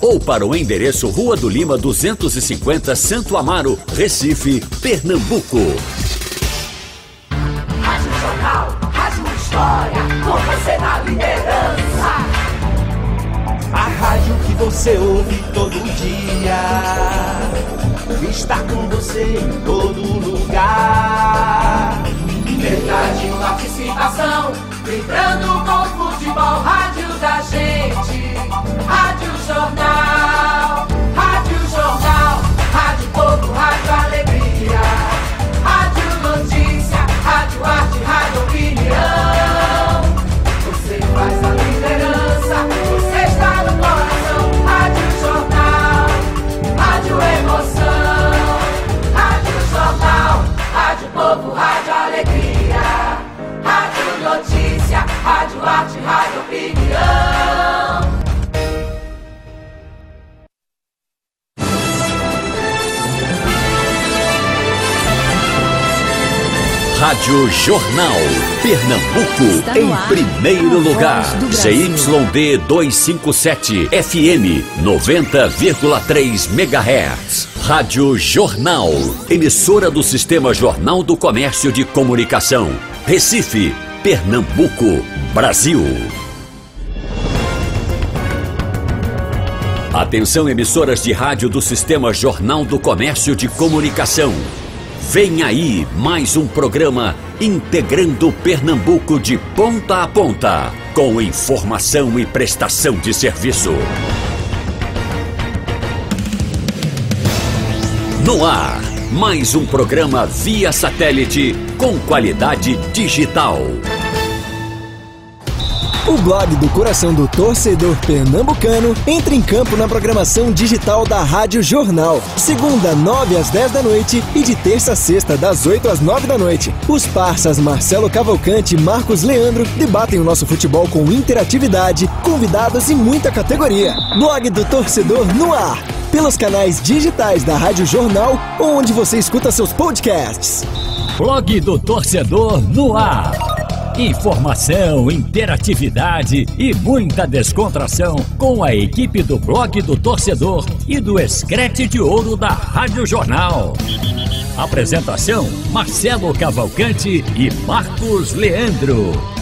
ou para o endereço Rua do Lima 250, Santo Amaro, Recife, Pernambuco. Rádio Jornal, Rádio História, com você na liderança. A rádio que você ouve todo dia está com você em todo lugar. Verdade, participação, vibrando com o futebol, rádio da gente. Rádio Jornal. Pernambuco, em primeiro lugar. ZYD 257, FM 90,3 MHz. Rádio Jornal. Emissora do Sistema Jornal do Comércio de Comunicação. Recife, Pernambuco, Brasil. Atenção, emissoras de rádio do Sistema Jornal do Comércio de Comunicação. Vem aí mais um programa integrando Pernambuco de ponta a ponta, com informação e prestação de serviço. No ar, mais um programa via satélite com qualidade digital. O blog do coração do torcedor pernambucano entra em campo na programação digital da Rádio Jornal. Segunda, 9 às 10 da noite e de terça a sexta, das 8 às 9 da noite. Os parças Marcelo Cavalcante e Marcos Leandro debatem o nosso futebol com interatividade, convidados e muita categoria. Blog do torcedor no ar. Pelos canais digitais da Rádio Jornal onde você escuta seus podcasts. Blog do Torcedor no ar. Informação, interatividade e muita descontração com a equipe do Blog do Torcedor e do Escrete de Ouro da Rádio Jornal. Apresentação: Marcelo Cavalcante e Marcos Leandro.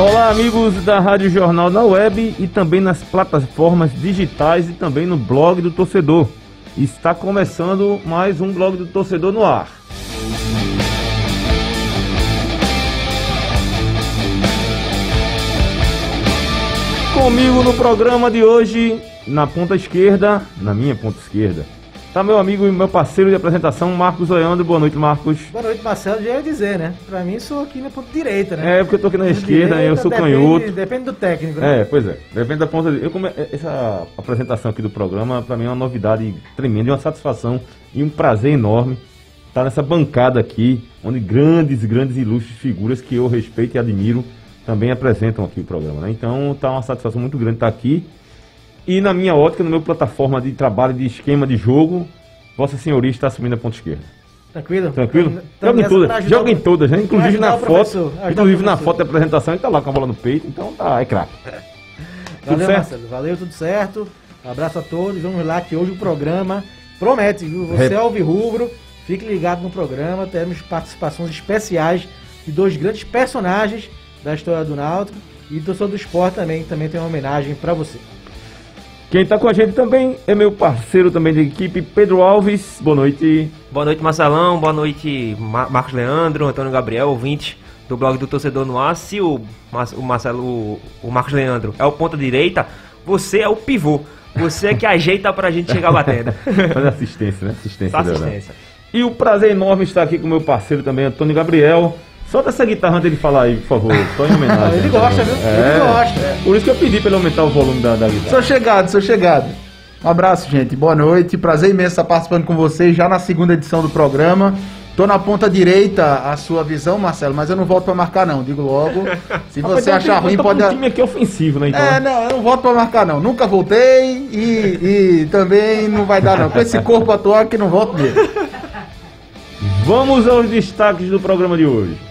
Olá, amigos da Rádio Jornal na web e também nas plataformas digitais e também no blog do torcedor. Está começando mais um blog do torcedor no ar. Comigo no programa de hoje, na ponta esquerda, na minha ponta esquerda, tá meu amigo e meu parceiro de apresentação, Marcos Leandro. Boa noite, Marcos. Boa noite, Marcelo. Já ia dizer, né? Pra mim, sou aqui na ponta direita, né? É, porque eu tô aqui na Ponta esquerda, direita, eu sou depende- canhoto. Depende do técnico, né? É, pois é. Depende da ponta de... eu come... Essa apresentação aqui do programa, pra mim, é uma novidade tremenda, e uma satisfação e um prazer enorme estar nessa bancada aqui, onde grandes, grandes ilustres figuras que eu respeito e admiro também apresentam aqui o programa. Né? Então, tá uma satisfação muito grande estar aqui. E na minha ótica, no meu plataforma de trabalho de esquema de jogo, Vossa Senhoria está assumindo a ponta esquerda. Tranquilo? Tranquilo? Joga em todas, joga em todas, né? Inclusive na foto, inclusive na foto da apresentação, ele tá lá com a bola no peito, então tá, é craque. Tudo Valeu, certo? Marcelo. Valeu, tudo certo. Abraço a todos. Vamos lá que hoje o programa promete, viu? Você é alvirrubro, fique ligado no programa. Teremos participações especiais de dois grandes personagens da história do Náutico e do torcedor do esporte também, também tem uma homenagem pra você. Quem tá com a gente também é meu parceiro também de equipe, Pedro Alves. Boa noite. Boa noite, Marcelão. Boa noite, Ma- Marcos Leandro, Antônio Gabriel, ouvinte do blog do Torcedor no Ar. Se o, Mar- o Marcelo, o, o Marcos Leandro é o ponta direita, você é o pivô. Você é que ajeita pra gente chegar batendo. Fazer assistência, né? Assistência. Né? assistência. E o prazer enorme estar aqui com meu parceiro também, Antônio Gabriel. Solta essa guitarra antes dele falar aí, por favor. Só em homenagem. Ele gosta, viu? É. Ele gosta. Por isso que eu pedi pra ele aumentar o volume da, da guitarra. Sou chegado, sou chegado. Um abraço, gente. Boa noite. Prazer imenso estar participando com vocês já na segunda edição do programa. Tô na ponta direita a sua visão, Marcelo, mas eu não volto pra marcar, não. Digo logo. Se você achar ruim, pode. um time aqui ofensivo, né? Então, É, não, eu não volto pra marcar, não. Nunca voltei e, e também não vai dar, não. Com esse corpo atual que não volto mesmo. Vamos aos destaques do programa de hoje.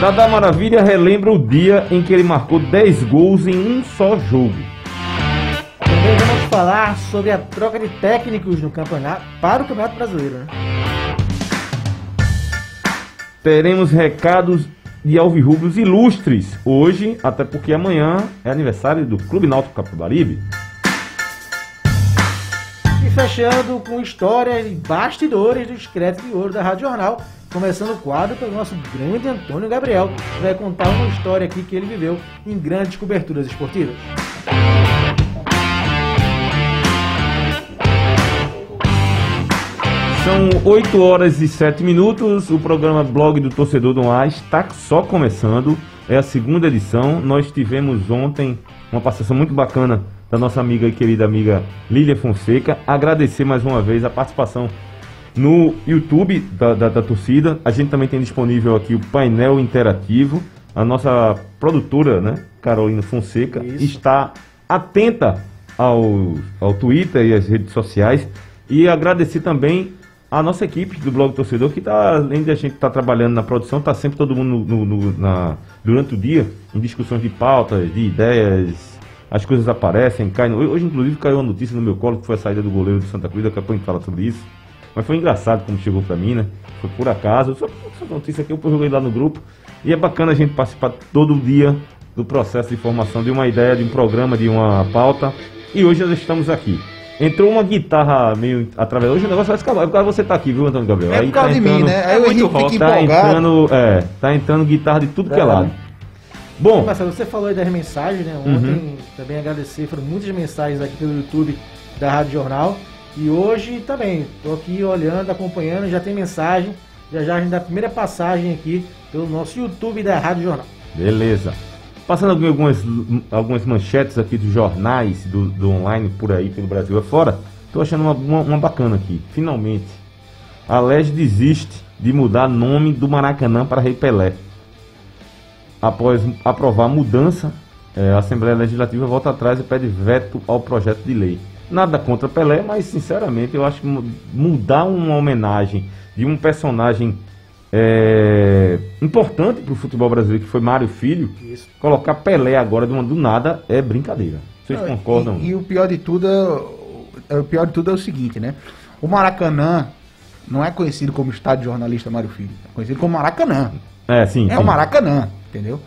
Dada Maravilha relembra o dia em que ele marcou 10 gols em um só jogo. Também vamos falar sobre a troca de técnicos no campeonato para o Campeonato Brasileiro. Né? Teremos recados de alvirrubros ilustres hoje, até porque amanhã é aniversário do Clube Náutico Capibaribe. E fechando com histórias e bastidores dos créditos de ouro da Rádio Jornal, começando o quadro pelo nosso grande Antônio Gabriel, que vai contar uma história aqui que ele viveu em grandes coberturas esportivas. São 8 horas e 7 minutos. O programa Blog do Torcedor do Ar está só começando. É a segunda edição. Nós tivemos ontem uma participação muito bacana da nossa amiga e querida amiga Lília Fonseca. Agradecer mais uma vez a participação no YouTube da, da, da torcida. A gente também tem disponível aqui o painel interativo. A nossa produtora, né, Carolina Fonseca, Isso. está atenta ao, ao Twitter e às redes sociais. E agradecer também a nossa equipe do Blog Torcedor, que está, além de a gente estar trabalhando na produção, está sempre todo mundo no- no- na- durante o dia em discussões de pautas, de ideias. As coisas aparecem, caem. Hoje, inclusive, caiu a notícia no meu colo que foi a saída do goleiro do Santa Cruz. Daqui a pouco a gente fala sobre isso. Mas foi engraçado como chegou pra mim, né? Foi por acaso. Só essa notícia aqui eu joguei lá no grupo. E é bacana a gente participar todo dia do processo de formação de uma ideia, de um programa, de uma pauta. E hoje nós estamos aqui. Entrou uma guitarra meio através. Hoje o negócio vai escalar. Agora você tá aqui, viu, Antônio Gabriel? É por causa de mim, né? Aí o muito Henrique rock, fica Tá empolgado. entrando, é, tá entrando guitarra de tudo que é É. lado. Bom, Marcelo, você falou aí das mensagens, né? Ontem também agradecer, foram muitas mensagens aqui pelo YouTube da Rádio Jornal. E hoje também, tô aqui olhando, acompanhando, já tem mensagem. Já já a gente dá a primeira passagem aqui pelo nosso YouTube da Rádio Jornal. Beleza. Passando algumas, algumas manchetes aqui dos jornais do, do online por aí, pelo Brasil afora. Tô achando uma, uma, uma bacana aqui. Finalmente. A LEG desiste de mudar nome do Maracanã para Rei Pelé. Após aprovar mudança, eh, a Assembleia Legislativa volta atrás e pede veto ao projeto de lei. Nada contra Pelé, mas sinceramente eu acho que mu- mudar uma homenagem de um personagem é, importante para o futebol brasileiro, que foi Mário Filho, Isso. colocar Pelé agora de uma do nada é brincadeira. Vocês Não, concordam? E, e o pior de tudo é, é- o pior de tudo é o seguinte, né? O Maracanã não é conhecido como estádio jornalista Mário Filho, é conhecido como Maracanã. É, sim. É sim. o Maracanã, entendeu?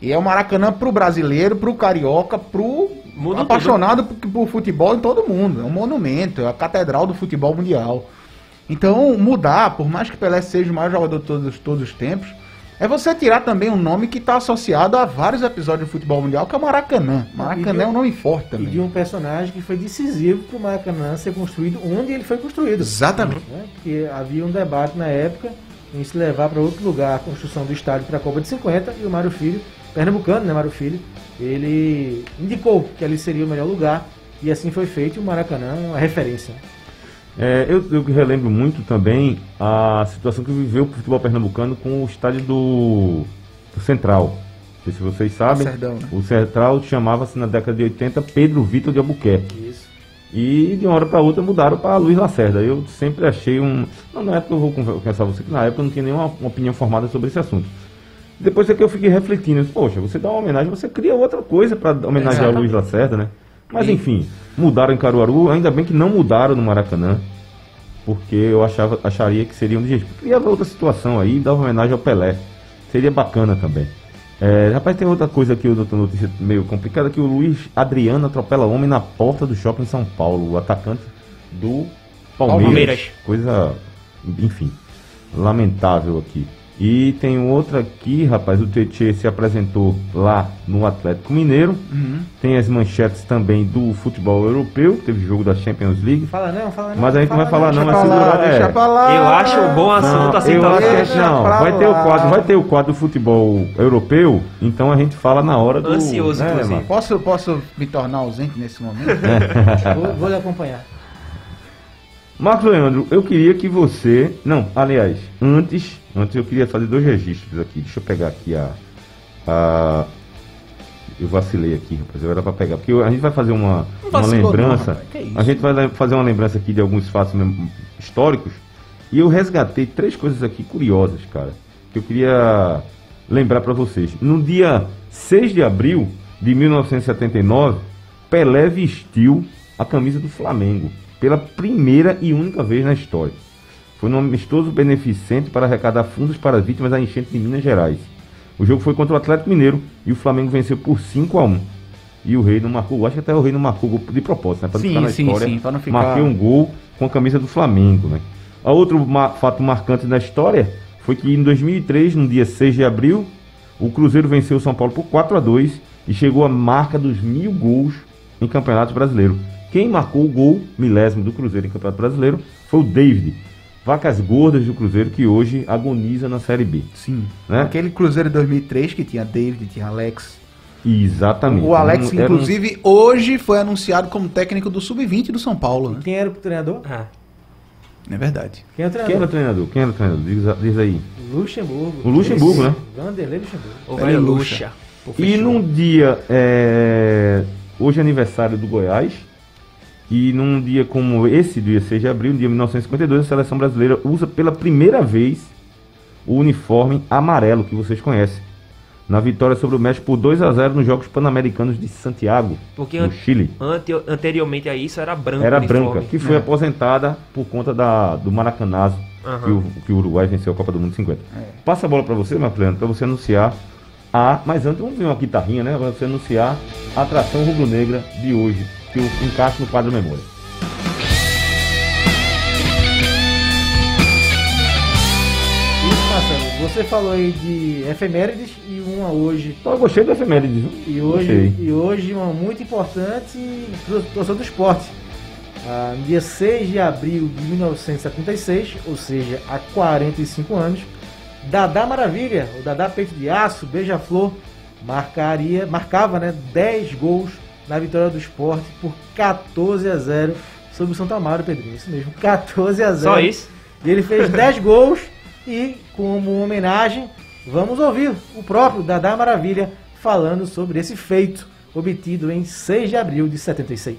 E é o Maracanã pro brasileiro, pro carioca, pro Muda apaixonado por, por futebol em todo mundo. É um monumento, é a catedral do futebol mundial. Então, mudar, por mais que Pelé seja o maior jogador de todos, todos os tempos, é você tirar também um nome que está associado a vários episódios do futebol mundial, que é o Maracanã. Maracanã é um nome forte E também. de um personagem que foi decisivo para o Maracanã ser construído onde ele foi construído. Exatamente. né? Porque havia um debate na época em se levar para outro lugar a construção do estádio para a Copa de 50 e o Mário Filho, pernambucano, né, Mário Filho, ele indicou que ali seria o melhor lugar e assim foi feito o Maracanã é uma referência. É, eu, eu relembro muito também a situação que viveu o futebol pernambucano com o estádio do, do Central. Não sei se vocês sabem. Serdão, né? O Central chamava-se na década de 80 Pedro Vitor de Albuquerque. Isso. E de uma hora para outra mudaram para Luiz Lacerda. Eu sempre achei um. Não, na época eu vou confessar a você que na época eu não tinha nenhuma uma opinião formada sobre esse assunto. Depois é que eu fiquei refletindo, eu disse, poxa, você dá uma homenagem, você cria outra coisa para homenagear o Luiz Lacerda, né? Mas enfim, mudaram em Caruaru, ainda bem que não mudaram no Maracanã, porque eu achava, acharia que seria um gente. Criava outra situação aí, dava homenagem ao Pelé. Seria bacana também. É, rapaz, tem outra coisa aqui, outra notícia meio complicada, que o Luiz Adriano atropela homem na porta do shopping em São Paulo, o atacante do Palmeiras. Palmeiras. Coisa, enfim, lamentável aqui. E tem outra aqui, rapaz, o Tietchan se apresentou lá no Atlético Mineiro. Uhum. Tem as manchetes também do futebol europeu, teve jogo da Champions League. Fala não, fala não. Mas a gente não vai falar não, lá, segura, deixa é. pra lá. Eu acho um bom assunto Não, assim eu acho que não, vai ter o quadro, vai ter o quadro do futebol europeu, então a gente fala na hora do Ansioso, né, inclusive. Posso, posso me tornar ausente nesse momento? Vou, vou lhe acompanhar. Marcos Leandro, eu queria que você. Não, aliás, antes. Antes eu queria fazer dois registros aqui. Deixa eu pegar aqui a. a eu vacilei aqui, rapaz. Eu era pra pegar. Porque a gente vai fazer uma, uma não, lembrança. isso? a gente vai fazer uma lembrança aqui de alguns fatos históricos. E eu resgatei três coisas aqui curiosas, cara. Que eu queria lembrar pra vocês. No dia 6 de abril de 1979, Pelé vestiu a camisa do Flamengo pela primeira e única vez na história. Foi um amistoso beneficente para arrecadar fundos para as vítimas da enchente de Minas Gerais. O jogo foi contra o Atlético Mineiro e o Flamengo venceu por 5 a 1 E o Rei não marcou, acho que até o Rei não marcou gol de propósito, né? Não Sim, ficar na sim, história. sim, pra não ficar- Marquei um gol com a camisa do Flamengo, né? Outro ma- fato marcante da história foi que em 2003, no dia 6 de abril, o Cruzeiro venceu o São Paulo por 4 a 2 e chegou à marca dos mil gols em Campeonato Brasileiro. Quem marcou o gol milésimo do Cruzeiro em Campeonato Brasileiro foi o David. Vacas gordas do Cruzeiro que hoje agoniza na Série B. Sim. Né? Aquele Cruzeiro de 2003 que tinha David, tinha Alex. Exatamente. O Alex, Era um- inclusive, hoje foi anunciado como técnico do Sub-20 do São Paulo, né? Quem era o treinador? Ah, É verdade. Quem era o Quem era treinador? o treinador? Quem era o treinador? Diz, diz aí. Luxemburgo. O Luxemburgo, né? Vanderlei Luxemburgo. o Pera velho aí, Luxa. Pô, E num dia. é, Hoje é aniversário do Goiás. E num dia como esse, dia 6 de abril, dia 1952, a seleção brasileira usa pela primeira vez o uniforme amarelo que vocês conhecem. Na vitória sobre o México por 2 a 0 nos Jogos Pan-Americanos de Santiago, Porque no an- Chile. ante- anteriormente a isso era branco. Era branca, que foi É. aposentada por conta da, do Maracanazo, Aham. que, o, que o Uruguai venceu a Copa do Mundo 50. Passa a bola para você, Leandro, para você anunciar a. Mas antes, vamos ver uma guitarrinha, né? Para você anunciar a atração rubro-negra de hoje, que eu encaixo no quadro Memória. Você falou aí de efemérides e uma hoje. Então, eu gostei da efeméride, viu? E hoje, Gostei. e hoje uma muito importante o torcedor do esporte. Ah, no dia 6 de abril de 1976, ou seja, há 45 anos, Dadá Maravilha, o Dadá Peito de Aço, Beija-Flor, marcaria, marcava né, 10 gols na vitória do esporte por 14 a 0 sobre o Santa Amaro, Pedrinho. Isso mesmo, 14 a 0. Só isso? E ele fez 10 gols e, como homenagem, vamos ouvir o próprio Dadá Maravilha falando sobre esse feito obtido em 6 de abril de 76.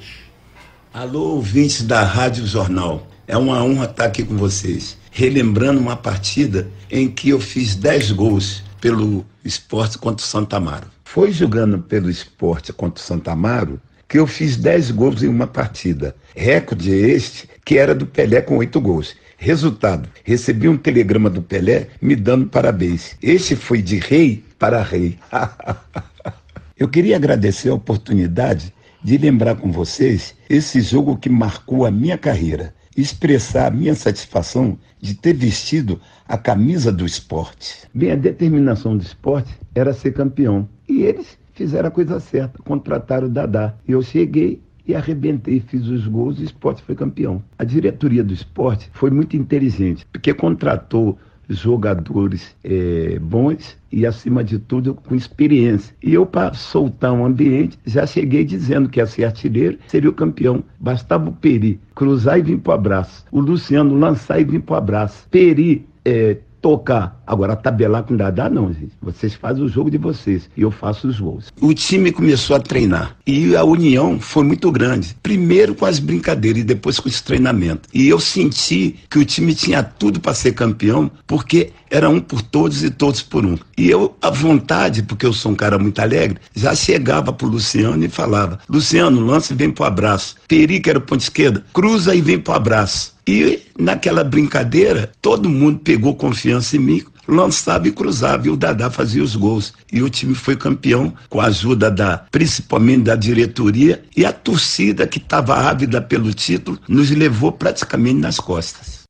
Alô, ouvintes da Rádio Jornal. É uma honra estar aqui com vocês, relembrando uma partida em que eu fiz 10 gols pelo esporte contra o Santa Amaro. Foi jogando pelo esporte contra o Santa Amaro que eu fiz 10 gols em uma partida. Recorde este que era do Pelé com 8 gols. Resultado: recebi um telegrama do Pelé me dando parabéns. Este foi de rei para rei. Eu queria agradecer a oportunidade de lembrar com vocês esse jogo que marcou a minha carreira, expressar a minha satisfação de ter vestido a camisa do esporte. Bem, a determinação do esporte era ser campeão. E eles fizeram a coisa certa, contrataram o Dadá. Eu cheguei e arrebentei, fiz os gols e o esporte foi campeão. A diretoria do esporte foi muito inteligente, porque contratou jogadores eh, bons e, acima de tudo, com experiência. E eu, para soltar um ambiente, já cheguei dizendo que ia ser artilheiro, seria o campeão. Bastava o Peri cruzar e vir para o abraço. O Luciano lançar e vir para o abraço. Peri eh, tocar. Agora, tabelar com Dadá, não, gente. Vocês fazem o jogo de vocês e eu faço os gols. O time começou a treinar e a união foi muito grande. Primeiro com as brincadeiras e depois com os treinamentos. E eu senti que o time tinha tudo para ser campeão, porque era um por todos e todos por um. E eu, à vontade, porque eu sou um cara muito alegre, já chegava pro Luciano e falava: Luciano, lança e vem pro abraço. Peri, que era o ponto esquerda, cruza e vem pro abraço. E naquela brincadeira, todo mundo pegou confiança em mim, lançava e cruzava, e o Dadá fazia os gols. E o time foi campeão com a ajuda da, principalmente da diretoria, e a torcida que estava ávida pelo título nos levou praticamente nas costas.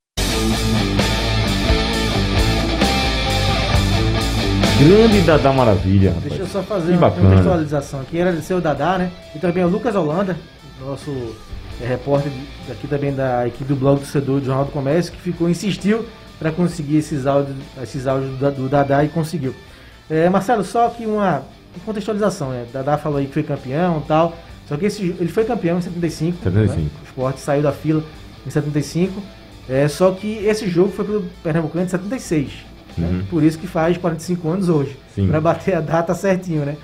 Grande Dadá Maravilha, rapaz. Deixa eu só fazer Que uma bacana. contextualização aqui. Agradecer o Dadá, né? E também o Lucas Holanda, nosso é, repórter aqui também da equipe do blog do Cedor do Jornal do Comércio, que ficou, insistiu para conseguir esses áudios, esses áudios do, do Dadá e conseguiu. É, Marcelo, só que uma contextualização, né? Dadá falou aí que foi campeão e tal. Só que esse, ele foi campeão em 75. 75. Né? O esporte saiu da fila em 75. É, só que esse jogo foi pelo Pernambucano em 76. né? Uhum. Por isso que faz 45 anos hoje. Para bater a data certinho, né?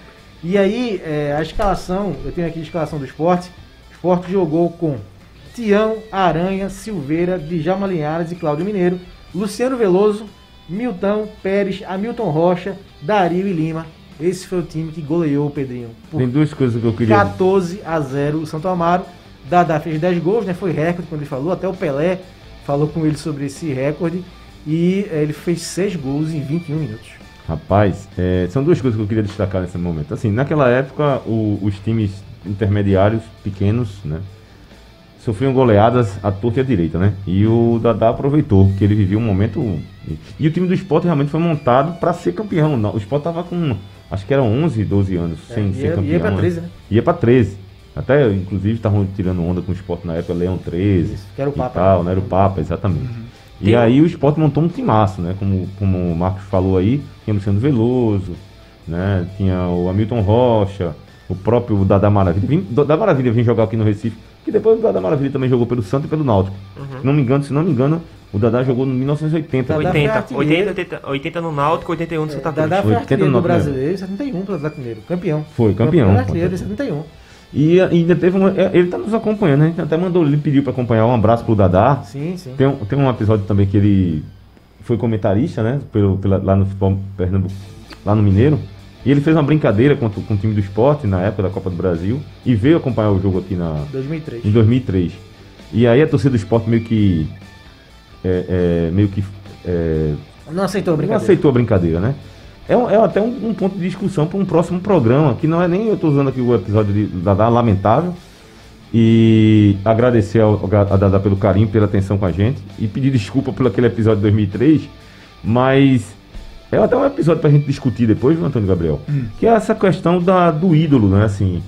E aí, é, a escalação, eu tenho aqui a escalação do esporte. O esporte jogou com Tião, Aranha, Silveira, Djalma Linhares e Cláudio Mineiro, Luciano Veloso, Milton Pérez, Hamilton Rocha, Dario e Lima. Esse foi o time que goleou o Pedrinho. Por Tem duas coisas que eu queria. 14 a 0 o Santo Amaro. Dadá fez 10 gols, né? Foi recorde quando ele falou. Até o Pelé falou com ele sobre esse recorde. E eh, ele fez 6 gols em 21 minutos. Rapaz, é, são duas coisas que eu queria destacar nesse momento. Assim, naquela época, o- os times intermediários, pequenos, né? Sofriam goleadas à torta e à direita, né? E o Dadá aproveitou, que ele vivia um momento. E o time do esporte realmente foi montado para ser campeão. O esporte tava com, acho que eram 11, 12 anos sem É, ser ia- campeão. ia pra né? 13, né? Ia pra 13. Até, inclusive, estavam tirando onda com o esporte na época, Leão 13. Isso, que era o Papa, Tal, né? né? Era o Papa, exatamente. E Tem aí o esporte montou um timaço, né? Como, como o Marcos falou aí, tinha Luciano Veloso, né? Tinha o Hamilton Rocha, o próprio Dada Maravilha. Vim, Dada Maravilha vinha jogar aqui no Recife, que depois o Dada Maravilha também jogou pelo Santo e pelo Náutico. Se não me engano, se não me engano, o Dada jogou em 1980. Dadá foi 80, artilheiro. 80, 80, 80 no Náutico, 81 no Santa Cruz. Dadá foi 80 artilheiro do brasileiro em 71 pelo Atlético Mineiro. Campeão. Foi, campeão. artilheiro em 71. E ainda teve um. é, Ele tá nos acompanhando, a gente até mandou, ele pediu para acompanhar. Um abraço pro Dadá. Sim, sim. Tem um, tem um episódio também que ele foi comentarista, né? Pelo, pela- lá no futebol Pernambuco, lá no Mineiro. E ele fez uma brincadeira com, o- com o time do esporte na época da Copa do Brasil e veio acompanhar o jogo aqui na, 2003. em 2003. E aí a torcida do esporte meio que. é, é, meio que. é, Não aceitou a não brincadeira. aceitou a brincadeira, né? É, é até um, um ponto de discussão para um próximo programa, que não é nem eu estou usando aqui o episódio de Dadá, lamentável. E agradecer ao, a Dadá pelo carinho, pela atenção com a gente. E pedir desculpa pelo aquele episódio de 2003. Mas é até um episódio para a gente discutir depois, viu, Antônio Gabriel? Que é essa questão da, do ídolo, né? Assim,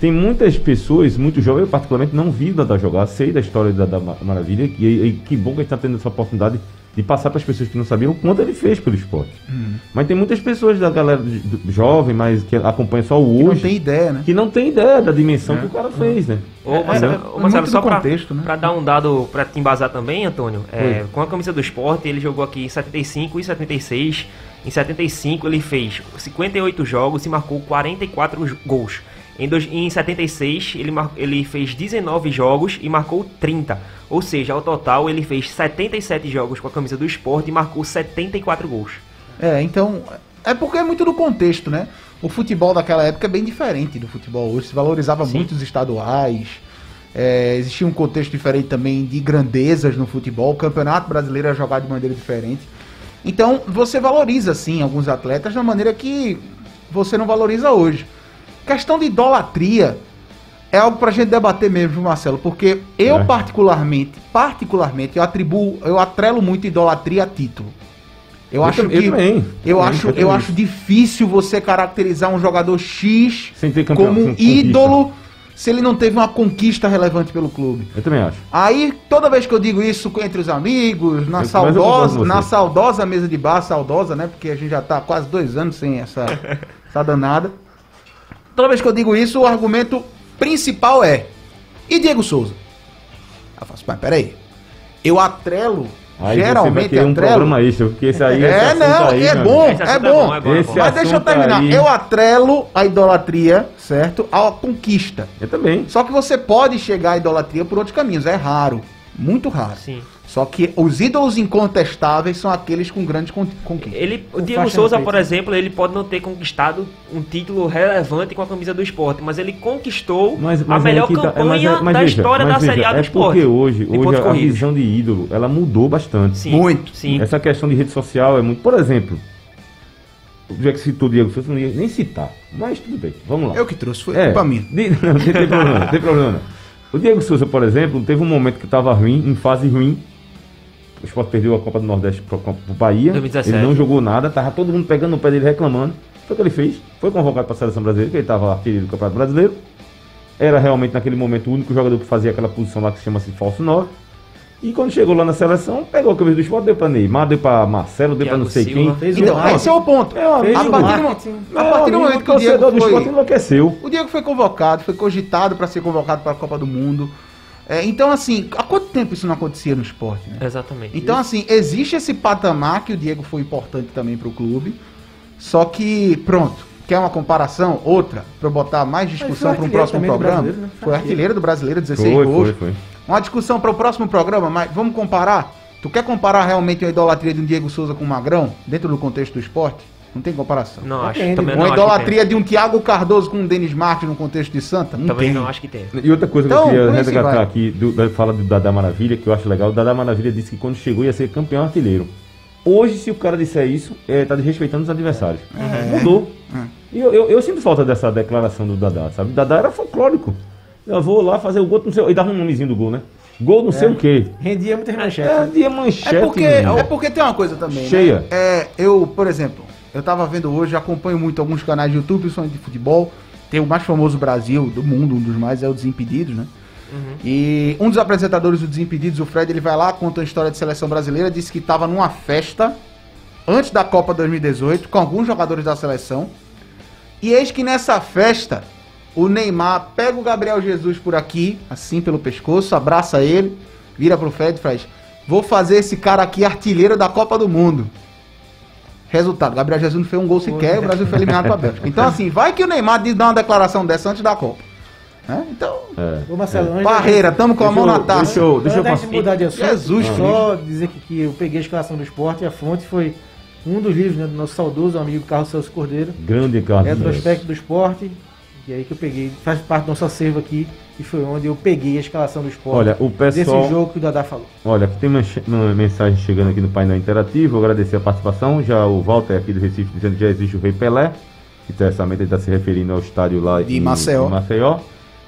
tem muitas pessoas, muitos jovens, eu particularmente não vi Dadá jogar, sei da história da Dadá Maravilha, e, e que bom que a gente está tendo essa oportunidade de passar para as pessoas que não sabiam o quanto ele fez pelo esporte. Mas tem muitas pessoas da galera de- do- jovem, mas que acompanha só o Que não hoje, tem ideia, né? que não tem ideia da dimensão que o cara fez, né? Ô, Marcelo, é ô, Marcelo, muito só contexto, né? dar um dado pra te embasar também, Antônio, é, com a camisa do esporte, ele jogou aqui em 75 e 76. Em 75 ele fez 58 jogos e marcou 44 j- gols. Em, dois, em 76 ele, mar, ele fez 19 jogos e marcou 30. Ou seja, ao total ele fez 77 jogos com a camisa do esporte e marcou 74 gols. É, então. É porque é muito do contexto, né? O futebol daquela época é bem diferente do futebol hoje. Se valorizava Sim. muito os estaduais. é, existia um contexto diferente também de grandezas no futebol. O campeonato brasileiro era jogado de maneira diferente. Então, você valoriza, sim, alguns atletas da maneira que você não valoriza hoje. Questão de idolatria é algo pra gente debater mesmo, viu, Marcelo, porque eu É. particularmente, particularmente, eu atribuo, eu atrelo muito idolatria a título. Eu, acho tam- que eu também. eu Também, acho, eu eu também. acho difícil você caracterizar um jogador X campeão- como um ídolo se ele não teve uma conquista relevante pelo clube. Eu também acho. Aí, toda vez que eu digo isso entre os amigos, na Eu- eu saudosa, na saudosa mesa de bar, saudosa, né? Porque a gente já tá quase dois anos sem essa, essa danada. Toda vez que eu digo isso, o argumento principal é: e Diego Souza? Eu faço, mas peraí. Eu atrelo, Aí geralmente querer um programa extra, porque esse aí... É, assunto não, aí, é bom, é é bom. é bom, é Esse bom. Mas deixa eu terminar. aí- Eu atrelo a idolatria, certo? À conquista. Eu também. Só que você pode chegar à idolatria por outros caminhos. É raro. Muito raro. Sim. Só que os ídolos incontestáveis são aqueles com grandes con- conquistas. Ele, o Diego Souza, por exemplo, ele pode não ter conquistado um título relevante com a camisa do esporte, mas ele conquistou Mas, a mas melhor é que tá- é, campanha mas é- mas da veja, história mas da veja, Série A do é esporte. porque hoje, hoje a, a visão de ídolo, ela mudou bastante. Sim, Muito. Sim. Essa questão de rede social é muito... Por exemplo, já que citou o Diego Souza, não ia nem citar. Mas tudo bem, vamos lá. Eu que trouxe, foi É, culpa minha. de- não, tem, tem problema, não, tem problema. não. O Diego Souza, por exemplo, teve um momento que estava ruim, em fase ruim, o Sport perdeu a Copa do Nordeste pro, pro Bahia. 2017. Ele não jogou nada, tava todo mundo pegando no pé dele reclamando. Foi o que ele fez. Foi convocado para a seleção brasileira, que ele estava artilheiro do Campeonato Brasileiro. Era realmente naquele momento o único jogador que fazia aquela posição lá que se chama-se falso 9. E quando chegou lá na seleção, pegou a camisa do esporte, deu pra Neymar, deu pra Marcelo, deu pra Thiago não sei Silva. quem. O Então, marketing. esse é o ponto. Meu amigo, a partir do, a partir do momento que o Diego foi, enlouqueceu. o Diego foi convocado, foi cogitado para ser convocado para a Copa do Mundo. É, então, assim, há quanto tempo isso não acontecia no esporte? Né? Exatamente. Então, assim, existe esse patamar que o Diego foi importante também para o clube. Só que, pronto, quer uma comparação? Outra, para eu botar mais discussão para um próximo programa. né? Foi artilheiro do brasileiro, 16 Foi, gols. foi, foi. Uma discussão para o próximo programa, mas vamos comparar? Tu quer comparar realmente a idolatria de um Diego Souza com um Magrão, dentro do contexto do esporte? Não tem comparação. Não acho. Depende. Também Uma não acho que idolatria de um Thiago Cardoso com um Denis Martins no contexto de Santa? tem. Não Também tem. não acho que tem. E outra coisa Então, que eu queria resgatar vai. aqui, do, da fala do Dada Maravilha, que eu acho legal, o Dada Maravilha disse que quando chegou ia ser campeão artilheiro. Hoje, se o cara disser isso, é, tá desrespeitando os adversários. Mudou. E eu, eu, eu sinto falta dessa declaração do Dada, sabe? O Dada era folclórico. Eu vou lá fazer o gol, não sei, e dava um nomezinho do gol, né? Gol não sei o quê. Rendia muitas É, manchetes. dia manchete. É porque, é porque tem uma coisa também. Cheia. Né? É, eu, por exemplo, eu tava vendo hoje, acompanho muito alguns canais de YouTube, principalmente de futebol. Tem o mais famoso Brasil do mundo, um dos mais é o Desimpedidos, né? E um dos apresentadores do Desimpedidos, o Fred, ele vai lá, conta a história de seleção brasileira, disse que estava numa festa antes da Copa 2018 com alguns jogadores da seleção. E eis que nessa festa, o Neymar pega o Gabriel Jesus por aqui, assim pelo pescoço, abraça ele, vira pro Fred e faz: Vou fazer esse cara aqui artilheiro da Copa do Mundo. Resultado: Gabriel Jesus não fez um gol sequer, o Brasil foi eliminado pra Bélgica. Então, assim, vai que o Neymar diz dar uma declaração dessa antes da Copa. Né? Então, É. Marcelo, antes barreira, tamo com a mão eu- na taça. deixa eu- deixa eu passar- mudar de assunto, Jesus só dizer que, que eu peguei a escalação do esporte e a fonte foi um dos livros né, do nosso saudoso amigo Carlos Celso Cordeiro, Grande Carlos. Retrospecto do Esporte, e aí que eu peguei, faz parte do nosso acervo aqui, e foi onde eu peguei a escalação do esporte Olha, o pessoal- desse jogo que o Dadá falou. Olha, aqui tem uma mensagem chegando aqui no painel interativo. Agradecer a participação. Já o Walter aqui do Recife dizendo que já existe o Rei Pelé. Que certamente ele está se referindo ao estádio lá De em Maceió. em Maceió.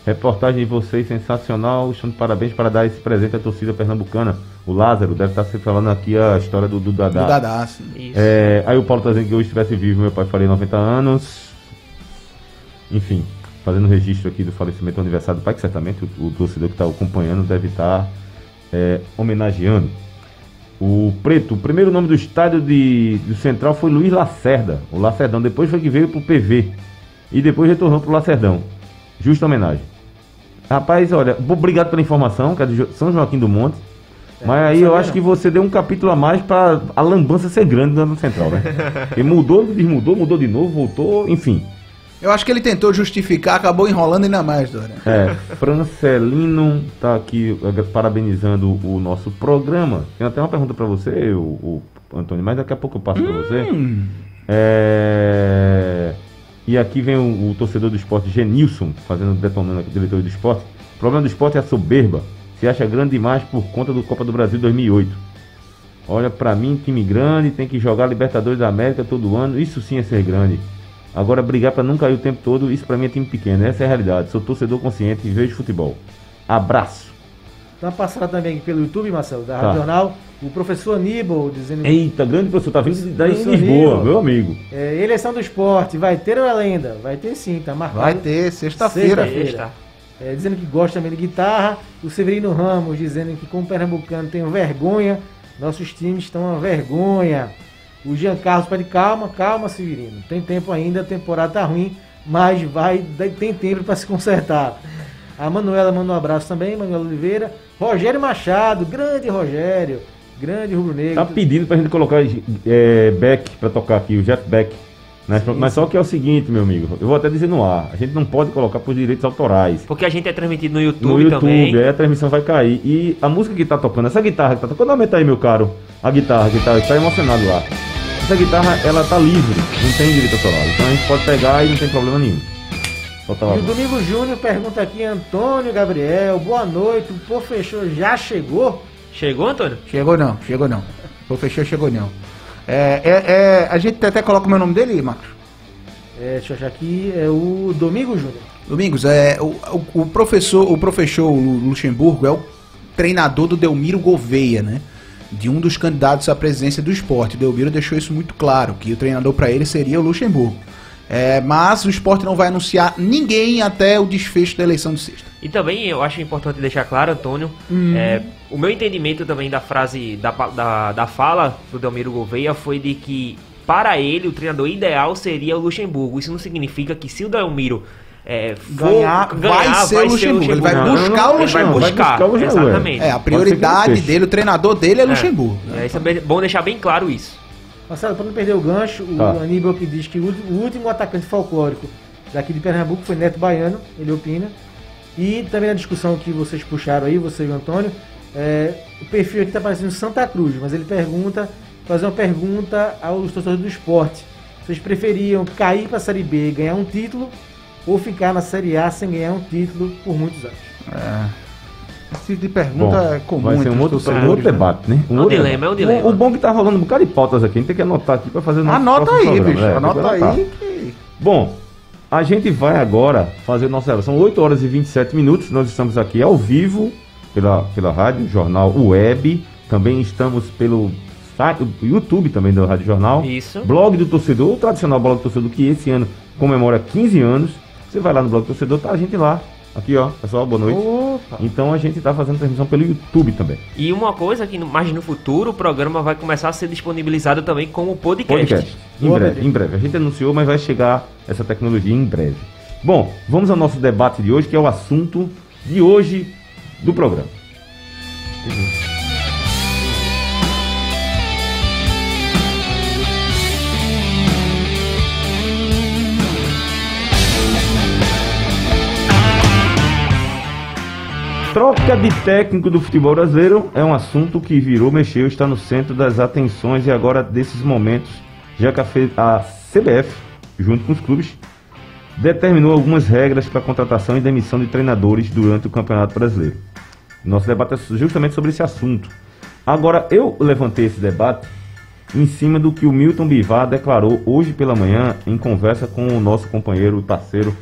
Reportagem de vocês sensacional. Estão de parabéns para dar esse presente à torcida pernambucana. O Lázaro deve estar se falando aqui a história do, do Dadá. Do Dadá. Isso. É, aí o Paulo está dizendo que hoje estivesse vivo, meu pai faria 90 anos. Enfim, fazendo registro aqui do falecimento do aniversário do pai, que certamente o, o torcedor que está acompanhando deve estar é, homenageando. O Preto, o primeiro nome do estádio de, do Central foi Luiz Lacerda, o Lacerdão. Depois foi que veio pro PV. E depois retornou pro Lacerdão. Justa homenagem. Rapaz, olha, obrigado pela informação, que é de São Joaquim do Monte. Mas aí eu acho não. que você deu um capítulo a mais pra a lambança ser grande no Central, né? Ele mudou, desmudou, mudou de novo, voltou, enfim. Eu acho que ele tentou justificar, acabou enrolando ainda mais, Dória. É, Francelino tá aqui eh, parabenizando o nosso programa. Tem até uma pergunta pra você, o, o Antônio, mas daqui a pouco eu passo pra você. É, E aqui vem o, o torcedor do esporte, Genilson, fazendo, detonando aqui, diretor do esporte. O problema do esporte é a soberba. Se acha grande demais por conta do Copa do Brasil 2008. Olha, pra mim, time grande tem que jogar Libertadores da América todo ano. Isso sim é ser grande. Agora, brigar pra não cair o tempo todo, isso pra mim é time pequeno. Essa é a realidade. Sou torcedor consciente e vejo futebol. Abraço. Dá uma passada também aqui pelo YouTube, Marcelo, da Tá. Rádio Jornal, o professor Aníbal dizendo Eita, grande professor, tá vindo daí em Lisboa, meu amigo. é, eleição do esporte, vai ter ou é lenda? Vai ter sim, tá marcado. Vai ter, sexta-feira. Sexta-feira. É, dizendo que gosta também de guitarra. O Severino Ramos dizendo que como pernambucano tem vergonha, nossos times estão uma vergonha. O Jean Carlos pede calma, calma, Severino. Tem tempo ainda, a temporada tá ruim, mas vai, tem tempo para se consertar. A Manuela manda um abraço também, Manuela Oliveira. Rogério Machado, grande Rogério, grande rubro-negro. Tá pedindo pra gente colocar é, Beck pra tocar aqui, o Jeff Beck. Mas, mas só que é o seguinte, meu amigo, eu vou até dizer no ar, a gente não pode colocar por direitos autorais. Porque a gente é transmitido no YouTube, No YouTube, também. aí a transmissão vai cair. E a música que tá tocando, essa guitarra que tá tocando, aumenta aí, meu caro. A guitarra que tá, tá emocionado lá. Essa guitarra, ela tá livre, não tem direito autoral. Então a gente pode pegar e não tem problema nenhum. E o Domingo Júnior pergunta aqui, Antônio Gabriel, boa noite, o professor já chegou? Chegou, Antônio? Chegou não, chegou não. O professor chegou não. É, é, é, a gente até coloca o meu nome dele, Marcos. É, deixa eu achar aqui, é o Domingo Júnior. Domingos, é, o, o, o professor, o professor Lu- Luxemburgo é o treinador do Delmiro Gouveia, né? De um dos candidatos à presidência do esporte. Delmiro deixou isso muito claro, que o treinador para ele seria o Luxemburgo. É, mas o esporte não vai anunciar ninguém até o desfecho da eleição de sexta. E também eu acho importante deixar claro, Antônio, Hum. é, o meu entendimento também da frase, da, da, da fala do Delmiro Gouveia foi de que, para ele, o treinador ideal seria o Luxemburgo. Isso não significa que se o Delmiro é, for Ganhar, vai ser o Luxemburgo. Ele vai não, buscar não, o ele vai Luxemburgo. buscar. buscar, o Luxemburgo, é. exatamente. É, a prioridade dele, o treinador dele é, É. Luxemburgo. né? É, isso é bem- bom deixar bem claro isso. Marcelo, para não perder o gancho, o Tá. Aníbal que diz que o último atacante folclórico daqui de Pernambuco foi Neto Baiano, ele opina. E também na discussão que vocês puxaram aí, você e o Antônio, é, o perfil aqui está parecendo Santa Cruz, mas ele pergunta, fazer uma pergunta aos torcedores do esporte. Vocês preferiam cair para a Série B e ganhar um título ou ficar na Série A sem ganhar um título por muitos anos? Esse tipo de pergunta Bom, é comum. vai ser um outro, um torcedores, outro né? debate, né? É um outro dilema, é um dilema. O, o bom é que tá rolando um bocado de pautas aqui, a gente tem que anotar aqui pra fazer o nosso Anota aí, programa, bicho. é, Anota aí que. Bom, a gente vai agora fazer nossa São 8 horas e 27 minutos. Nós estamos aqui ao vivo pela, pela rádio, jornal web. Também estamos pelo site, o YouTube também do Rádio Jornal. Isso. Blog do Torcedor, o tradicional blog do Torcedor que esse ano comemora 15 anos. Você vai lá no blog do Torcedor, tá a gente lá. Aqui, ó, pessoal, boa noite. Opa! Então a gente tá fazendo transmissão pelo YouTube também. E uma coisa que mais no futuro o programa vai começar a ser disponibilizado também como podcast. Podcast. Em Boa, breve, Pedro. em breve. A gente anunciou, mas vai chegar essa tecnologia em breve. Bom, vamos ao nosso debate de hoje, que é o assunto de hoje do programa. Troca de técnico do futebol brasileiro é um assunto que virou, mexeu, está no centro das atenções e agora desses momentos, já que a, CBF, junto com os clubes, determinou algumas regras para contratação e demissão de treinadores durante o Campeonato Brasileiro. Nosso debate é justamente sobre esse assunto. Agora, eu levantei esse debate em cima do que o Milton Bivar declarou hoje pela manhã em conversa com o nosso companheiro parceiro,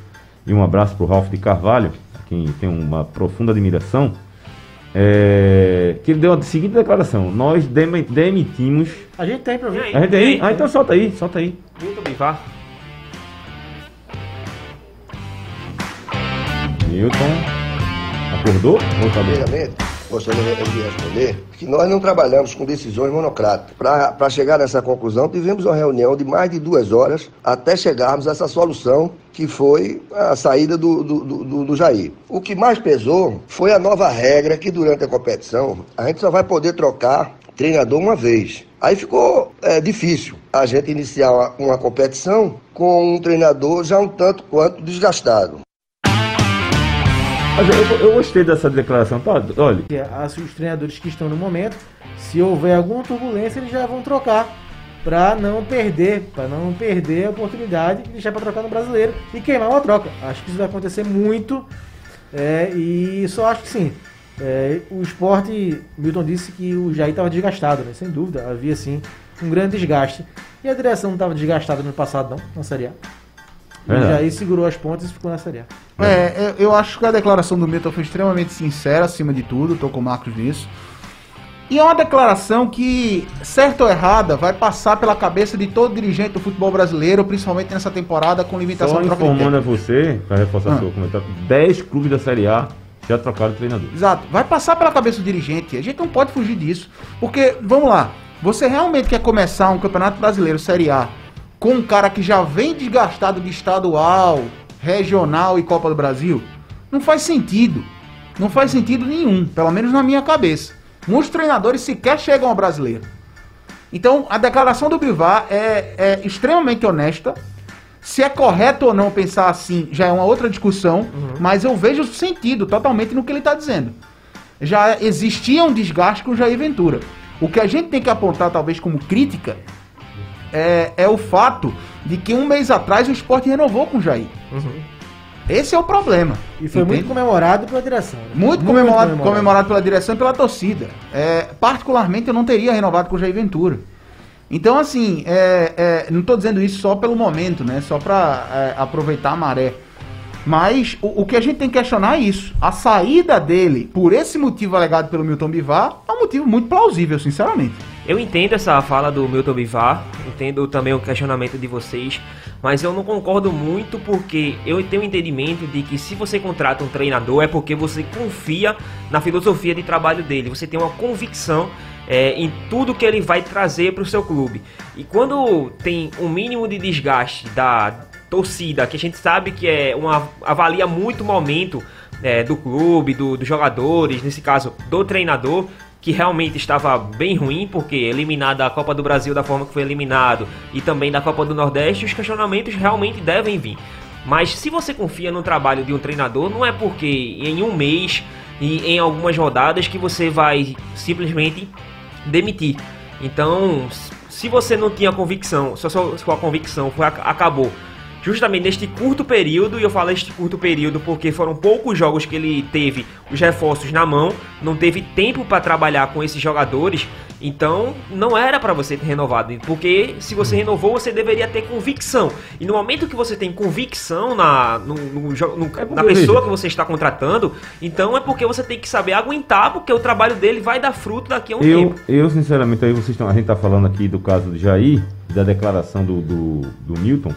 e um abraço para o Ralf de Carvalho, quem tem uma profunda admiração, é, que ele deu a seguinte declaração: Nós demi- demitimos. A gente tem pra ver. aí? A gente aí? Ah, então solta aí, solta aí. Milton Bivar. Milton. Acordou? Ou tá bem? Gostaria de responder que nós não trabalhamos com decisões monocráticas. Para chegar nessa conclusão, tivemos uma reunião de mais de duas horas até chegarmos a essa solução que foi a saída do, do, do- do- do Jair. O que mais pesou foi a nova regra que durante a competição a gente só vai poder trocar treinador uma vez. Aí ficou é, difícil a gente iniciar uma, uma competição com um treinador já um tanto quanto desgastado. Eu, eu gostei dessa declaração. Tá, olha, os treinadores que estão no momento, se houver alguma turbulência, eles já vão trocar para não perder, para não perder a oportunidade de deixar para trocar no brasileiro e queimar uma troca. Acho que isso vai acontecer muito é, e só acho que sim. É, o esporte, Milton disse que o Jair estava desgastado, né? sem dúvida, havia sim um grande desgaste. E a direção não estava desgastada no passado, não, na Série A. E o Verdade. Jair segurou as pontas e ficou na Série A. É, eu acho que a declaração do Milton foi extremamente sincera, acima de tudo, tô com o Marcos nisso. E é uma declaração que, certa ou errada, vai passar pela cabeça de todo dirigente do futebol brasileiro, principalmente nessa temporada com limitação só de troca de informando a você, para reforçar Ah. seu comentário, 10 clubes da Série A já trocaram treinador. Exato. Vai passar pela cabeça do dirigente. A gente não pode fugir disso. Porque, vamos lá, você realmente quer começar um campeonato brasileiro Série A com um cara que já vem desgastado de estadual, regional e Copa do Brasil? Não faz sentido. Não faz sentido nenhum, pelo menos na minha cabeça. Muitos treinadores sequer chegam ao brasileiro. Então, a declaração do Bivar é, é extremamente honesta. Se é correto ou não pensar assim, já é uma outra discussão, mas eu vejo sentido totalmente no que ele está dizendo. Já existia um desgaste com o Jair Ventura. O que a gente tem que apontar, talvez, como crítica, é, é o fato de que um mês atrás o esporte renovou com o Jair. Esse é o problema. E foi Entende? muito comemorado pela direção. né? Muito, comemorado, comemorado pela direção e pela torcida. É, particularmente, eu não teria renovado com o Jair Ventura. Então, assim, é, é, não estou dizendo isso só pelo momento, né? Só para aproveitar a maré. Mas o, o que a gente tem que questionar é isso. A saída dele, por esse motivo alegado pelo Milton Bivar, é um motivo muito plausível, sinceramente. Eu entendo essa fala do Milton Bivar, entendo também o questionamento de vocês, mas eu não concordo muito porque eu tenho o entendimento de que se você contrata um treinador é porque você confia na filosofia de trabalho dele, você tem uma convicção é, em tudo que ele vai trazer para o seu clube. E quando tem um mínimo de desgaste da torcida, que a gente sabe que é uma avalia muito o momento é, do clube, do, dos jogadores, nesse caso do treinador, que realmente estava bem ruim, porque eliminado da Copa do Brasil da forma que foi eliminado e também da Copa do Nordeste, os questionamentos realmente devem vir. Mas se você confia no trabalho de um treinador, não é porque em um mês e em algumas rodadas que você vai simplesmente demitir. Então, se você não tinha convicção, sua, sua, sua convicção foi, acabou justamente neste curto período, e eu falo este curto período porque foram poucos jogos que ele teve os reforços na mão, não teve tempo para trabalhar com esses jogadores, então não era para você ter renovado, porque se você renovou, você deveria ter convicção. E no momento que você tem convicção na, no, no, no, é na pessoa que você está contratando, então é porque você tem que saber aguentar, porque o trabalho dele vai dar fruto daqui a um eu, tempo. Eu, sinceramente, aí vocês estão, a gente está falando aqui do caso do Jair, da declaração do, do, do Newton.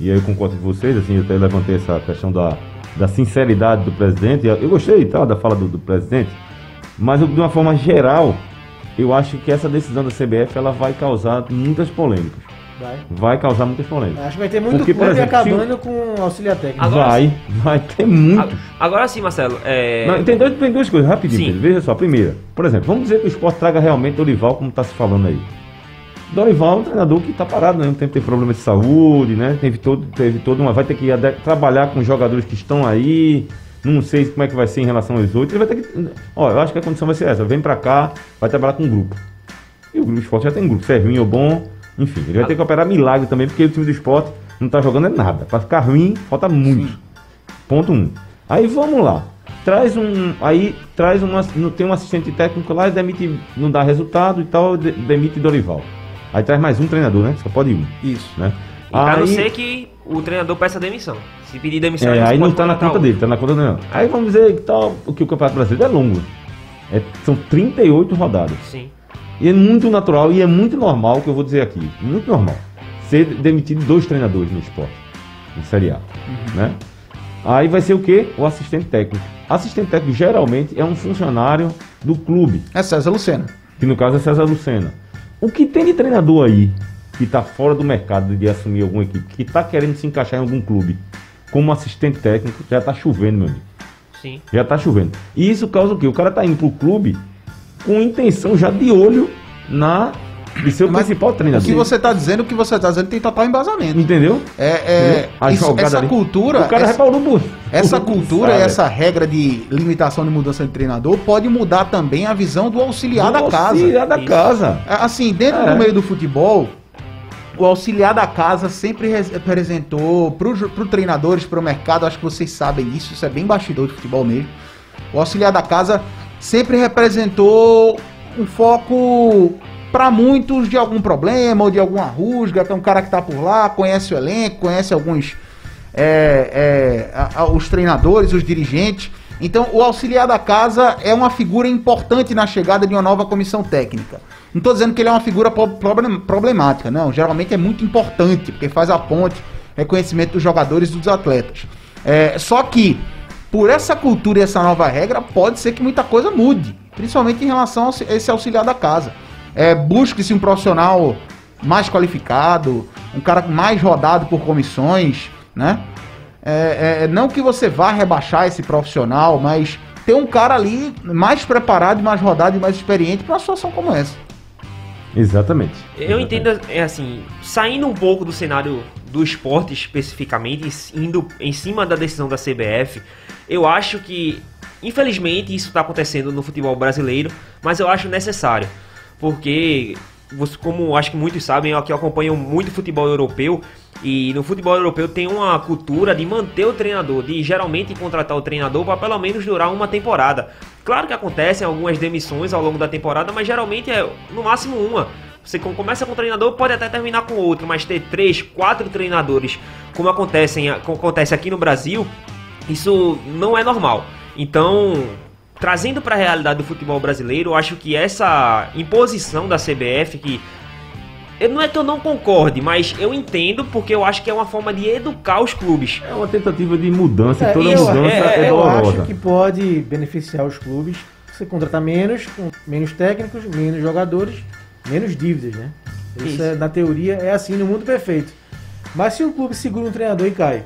E aí eu concordo com vocês, assim, eu até levantei essa questão da, da sinceridade do presidente. Eu gostei tá, da fala do, do presidente, mas de uma forma geral, eu acho que essa decisão da CBF ela vai causar muitas polêmicas. Vai. Vai causar muitas polêmicas. Acho que vai ter muito Porque, clube exemplo, acabando se... com auxiliar técnico. Agora, vai, vai ter muitos. Agora sim, Marcelo. É... Não, tem, dois, tem duas coisas, rapidinho. Pedro. Veja só, primeira, por exemplo, vamos dizer que o esporte traga realmente o Olival, como está se falando aí. Dorival é um treinador que está parado, né? Um tempo tem problema de saúde, né? Teve todo, teve todo uma. Vai ter que trabalhar com jogadores que estão aí. Não sei como é que vai ser em relação aos outros. Ele vai ter que. Ó, eu acho que a condição vai ser essa. Vem para cá, vai trabalhar com um grupo. E o grupo esporte já tem grupo, se é ruim ou bom. Enfim, ele vai ter que operar milagre também, porque o time do esporte não está jogando é nada. Para ficar ruim, falta muito. Sim. Ponto um. Aí vamos lá. Traz um. Aí traz uma. Tem um assistente técnico lá e demite. Não dá resultado e tal, demite Dorival. Aí traz mais um treinador, né? Só pode um. Isso. Né? E aí, não ser que o treinador peça demissão. Se pedir demissão, é, aí não tá na conta dele, tá na conta não. Aí vamos dizer que, tal, que o Campeonato Brasileiro é longo. É, são 38 rodadas. Sim. E é muito natural e é muito normal, que eu vou dizer aqui, muito normal, ser demitido dois treinadores no esporte, no Série A. Uhum. Né? Aí vai ser o quê? O assistente técnico. Assistente técnico geralmente é um funcionário do clube. É César Lucena. Que no caso é César Lucena. O que tem de treinador aí que está fora do mercado de assumir alguma equipe, que está querendo se encaixar em algum clube como assistente técnico, já está chovendo, meu amigo. Sim. Já está chovendo. E isso causa o quê? O cara está indo pro clube com intenção já de olho na de ser o Mas principal treinador. O que você está dizendo, o que você está dizendo tem total embasamento. Entendeu? É, é isso, essa ali. cultura. O cara essa, reparou no Essa cultura, sabe? essa regra de limitação de mudança de treinador pode mudar também a visão do auxiliar do da casa. Auxiliar da casa. É, assim, dentro é. do meio do futebol, o auxiliar da casa sempre representou para os treinadores, para o mercado, acho que vocês sabem disso, isso é bem bastidor de futebol mesmo. O auxiliar da casa sempre representou um foco para muitos de algum problema ou de alguma rusga, tem um cara que tá por lá, conhece o elenco, conhece alguns é, é, a, a, os treinadores, os dirigentes. Então, o auxiliar da casa é uma figura importante na chegada de uma nova comissão técnica. Não estou dizendo que ele é uma figura problemática, não. Geralmente é muito importante, porque faz a ponte, reconhecimento dos jogadores e dos atletas. É, só que, por essa cultura e essa nova regra, pode ser que muita coisa mude, principalmente em relação a esse auxiliar da casa. É, Busque-se um profissional mais qualificado, um cara mais rodado por comissões, né? É, é, não que você vá rebaixar esse profissional, mas ter um cara ali mais preparado, mais rodado e mais experiente para uma situação como essa. Exatamente. Eu entendo, é assim, saindo um pouco do cenário do esporte especificamente, indo em cima da decisão da CBF, eu acho que, infelizmente, isso está acontecendo no futebol brasileiro, mas eu acho necessário porque como acho que muitos sabem, aqui acompanham muito futebol europeu e no futebol europeu tem uma cultura de manter o treinador, de geralmente contratar o treinador para pelo menos durar uma temporada. Claro que acontecem algumas demissões ao longo da temporada, mas geralmente é no máximo uma. Você começa com um treinador, pode até terminar com outro, mas ter três, quatro treinadores, como acontece, como acontece aqui no Brasil, Isso não é normal. Então, trazendo para a realidade do futebol brasileiro, eu acho que essa imposição da CBF que eu, não é que eu não concorde, mas eu entendo porque eu acho que é uma forma de educar os clubes. É uma tentativa de mudança É, e toda eu, mudança é, é, eu dolorosa. acho que pode beneficiar os clubes. Você contratar menos, com menos técnicos, menos jogadores, menos dívidas, né? Isso, Isso. é, na teoria é assim no mundo perfeito. Mas se o clube segura um treinador e cai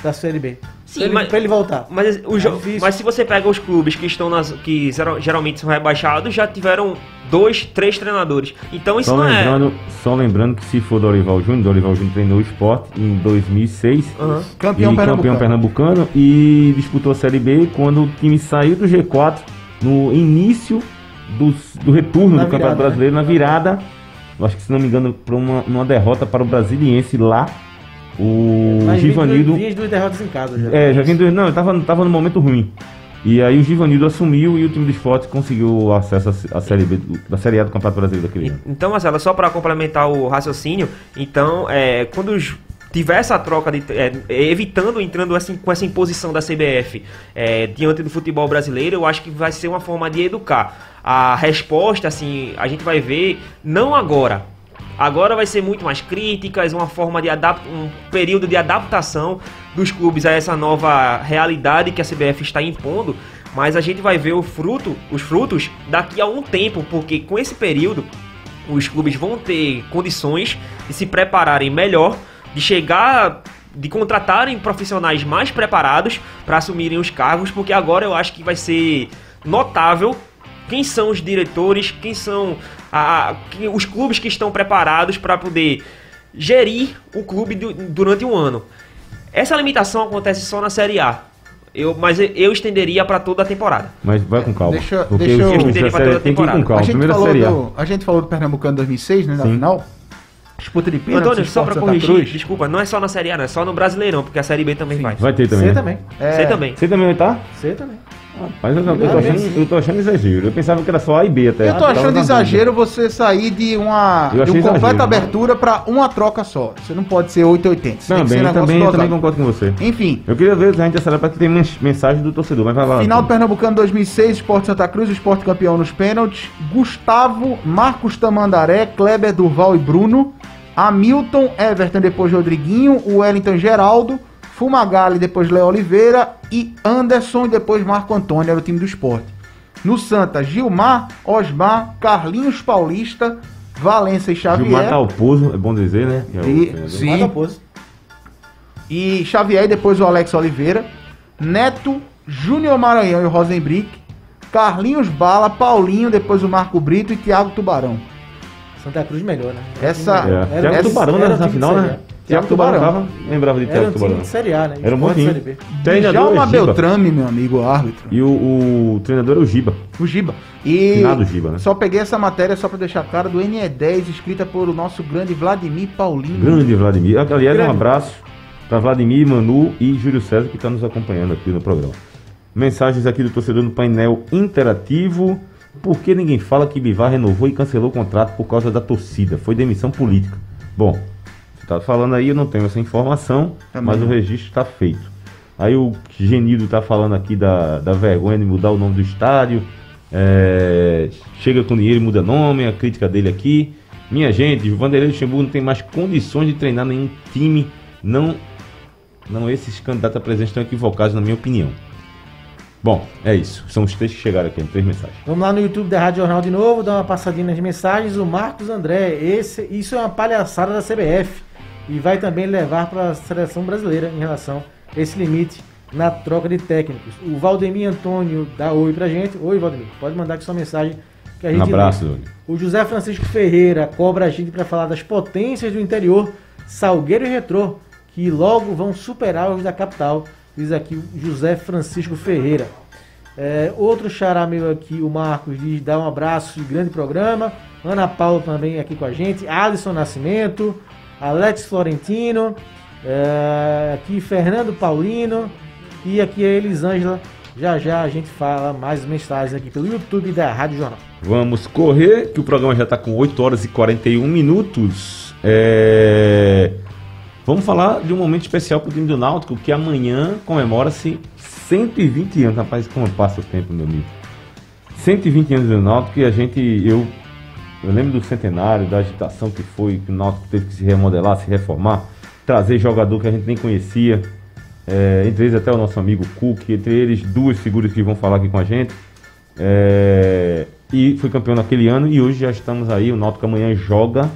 da Série B, Sim, pra, ele, mas- pra ele voltar. Mas, o difícil. mas se você pega os clubes que estão nas. que geral- geralmente são rebaixados, já tiveram dois, três treinadores. Então isso Só não é. lembrando, só lembrando que se for Dorival Júnior, Dorival Júnior treinou o esporte em 2006 Aham. Campeão e pernambucano. campeão pernambucano e disputou a Série B quando o time saiu do G4 no início dos- do retorno Na do Campeonato virada, né? Brasileiro, na virada, acho que se não me engano, para uma, uma derrota para o Brasiliense lá, o Mas vinha Givanildo... duas- vinha as duas derrotas em casa já. É, já vindo. Não, ele tava, tava no momento ruim. E aí o Givanildo assumiu e o time do esporte conseguiu o acesso à Série B, da Série A do Campeonato Brasileiro daquele ano. Então, Marcelo, só para complementar o raciocínio, então, é, quando os- tiver essa troca, de, é, evitando, entrando assim, com essa imposição da CBF é, diante do futebol brasileiro, eu acho que vai ser uma forma de educar. A resposta, assim, a gente vai ver, não agora. Agora vai ser muito mais críticas, uma forma de adap um período de adaptação dos clubes a essa nova realidade que a CBF está impondo, mas a gente vai ver o fruto, os frutos daqui a um tempo, porque com esse período os clubes vão ter condições de se prepararem melhor, de chegar, de contratarem profissionais mais preparados para assumirem os cargos, porque agora eu acho que vai ser notável quem são os diretores, quem são a- que- os clubes que estão preparados para poder gerir o clube du- durante um ano. Essa limitação acontece só na Série A. Eu, mas eu- estenderia para toda a temporada. Mas vai com calma. Deixa- porque deixa eu- Eu série toda a tem que ir com temporada. calma. a, gente Primeira falou Série A. do, a gente falou do Pernambucano 2006, né, na Sim. final. Disputa de pênalti, Antônio, só para corrigir, Cruz. desculpa, não é só na Série A, não, é só no Brasileirão, porque a Série B também vai. Vai ter também. Você né? também. É, Você também. Você também vai estar? Você também. Mas eu, eu, tô achando, eu tô achando exagero. Eu pensava que era só A e B até. Eu tô achando exagero você sair de uma, de uma completa exagero, né? abertura pra uma troca só. Você não pode ser 880. Você tem que Também, ser também, eu também concordo com você. Enfim, Eu queria ver se a gente acelera para que tem mens- mensagem do torcedor, mas vai lá. Final do Pernambucano 2006, Esporte Santa Cruz, Esporte campeão nos pênaltis. Gustavo, Marcos Tamandaré, Kleber Durval e Bruno. Hamilton, Everton, depois Rodriguinho. O Wellington Geraldo. Fumagalli, depois Léo Oliveira. E Anderson, e depois Marco Antônio, era o time do esporte. No Santa, Gilmar, Osmar, Carlinhos Paulista, Valença e Xavier. Gilmar Talposo, é bom dizer, né? É E- sim. Oposto. e Xavier e depois o Alex Oliveira, Neto, Júnior Maranhão e o Rosenbrick, Carlinhos Bala, Paulinho, depois o Marco Brito e Thiago Tubarão. Santa Cruz melhor, né? Essa- É. Thiago era- Tubarão era né, final, né? A. Thiago Tubarão tava. Lembrava de Era um time Tubarão. de Série A, né? Era um bom time. Série B. Treinador Djalma é. Beltrame, meu amigo, o árbitro. E o, o treinador é o Giba. O Giba. E Finado Giba, né? só peguei essa matéria só pra deixar claro do NE10, escrita por o nosso grande Vladimir Paulinho. Grande Vladimir. Aliás, um Grande. abraço para Vladimir, Manu e Júlio César que está nos acompanhando aqui no programa. Mensagens aqui do torcedor no painel interativo. Por que ninguém fala que Bivar renovou e cancelou o contrato por causa da torcida? Foi demissão política. Bom, está falando aí, eu não tenho essa informação, Também mas o registro está feito. Aí o Genido está falando aqui da, da vergonha de mudar o nome do estádio. É, chega com dinheiro e muda nome, a crítica dele aqui. Minha gente, o Vanderlei Luxemburgo não tem mais condições de treinar nenhum time. Não, não esses candidatos a presidente estão equivocados, na minha opinião. Bom, é isso. São os três que chegaram aqui, três mensagens. Vamos lá no YouTube da Rádio Jornal de novo, dar uma passadinha nas mensagens. O Marcos André, esse, isso é uma palhaçada da CBF e vai também levar para a seleção brasileira em relação a esse limite na troca de técnicos. O Valdemir Antônio dá oi pra gente. Oi, Valdemir, pode mandar aqui sua mensagem que a Um gente lê. abraço, Doni. O José Francisco Ferreira cobra a gente para falar das potências do interior, Salgueiro e Retrô, que logo vão superar os da capital, diz aqui o José Francisco Ferreira. É, outro xará meu aqui, o Marcos, diz: dá um abraço grande programa. Ana Paula também aqui com a gente. Alisson Nascimento, Alex Florentino, é, aqui Fernando Paulino e aqui a Elisângela. Já já a gente fala mais mensagens aqui pelo YouTube da Rádio Jornal. Vamos correr, que o programa já está com 8 horas e 41 minutos. É... Vamos falar de um momento especial para o time do Náutico, que amanhã comemora-se 120 anos. Rapaz, como passa o tempo, meu amigo. 120 anos do Náutico e a gente, eu, eu lembro do centenário, da agitação que foi, que o Náutico teve que se remodelar, se reformar, trazer jogador que a gente nem conhecia, é, entre eles até o nosso amigo Cook, entre eles duas figuras que vão falar aqui com a gente. É, e foi campeão naquele ano e hoje já estamos aí, o Náutico amanhã joga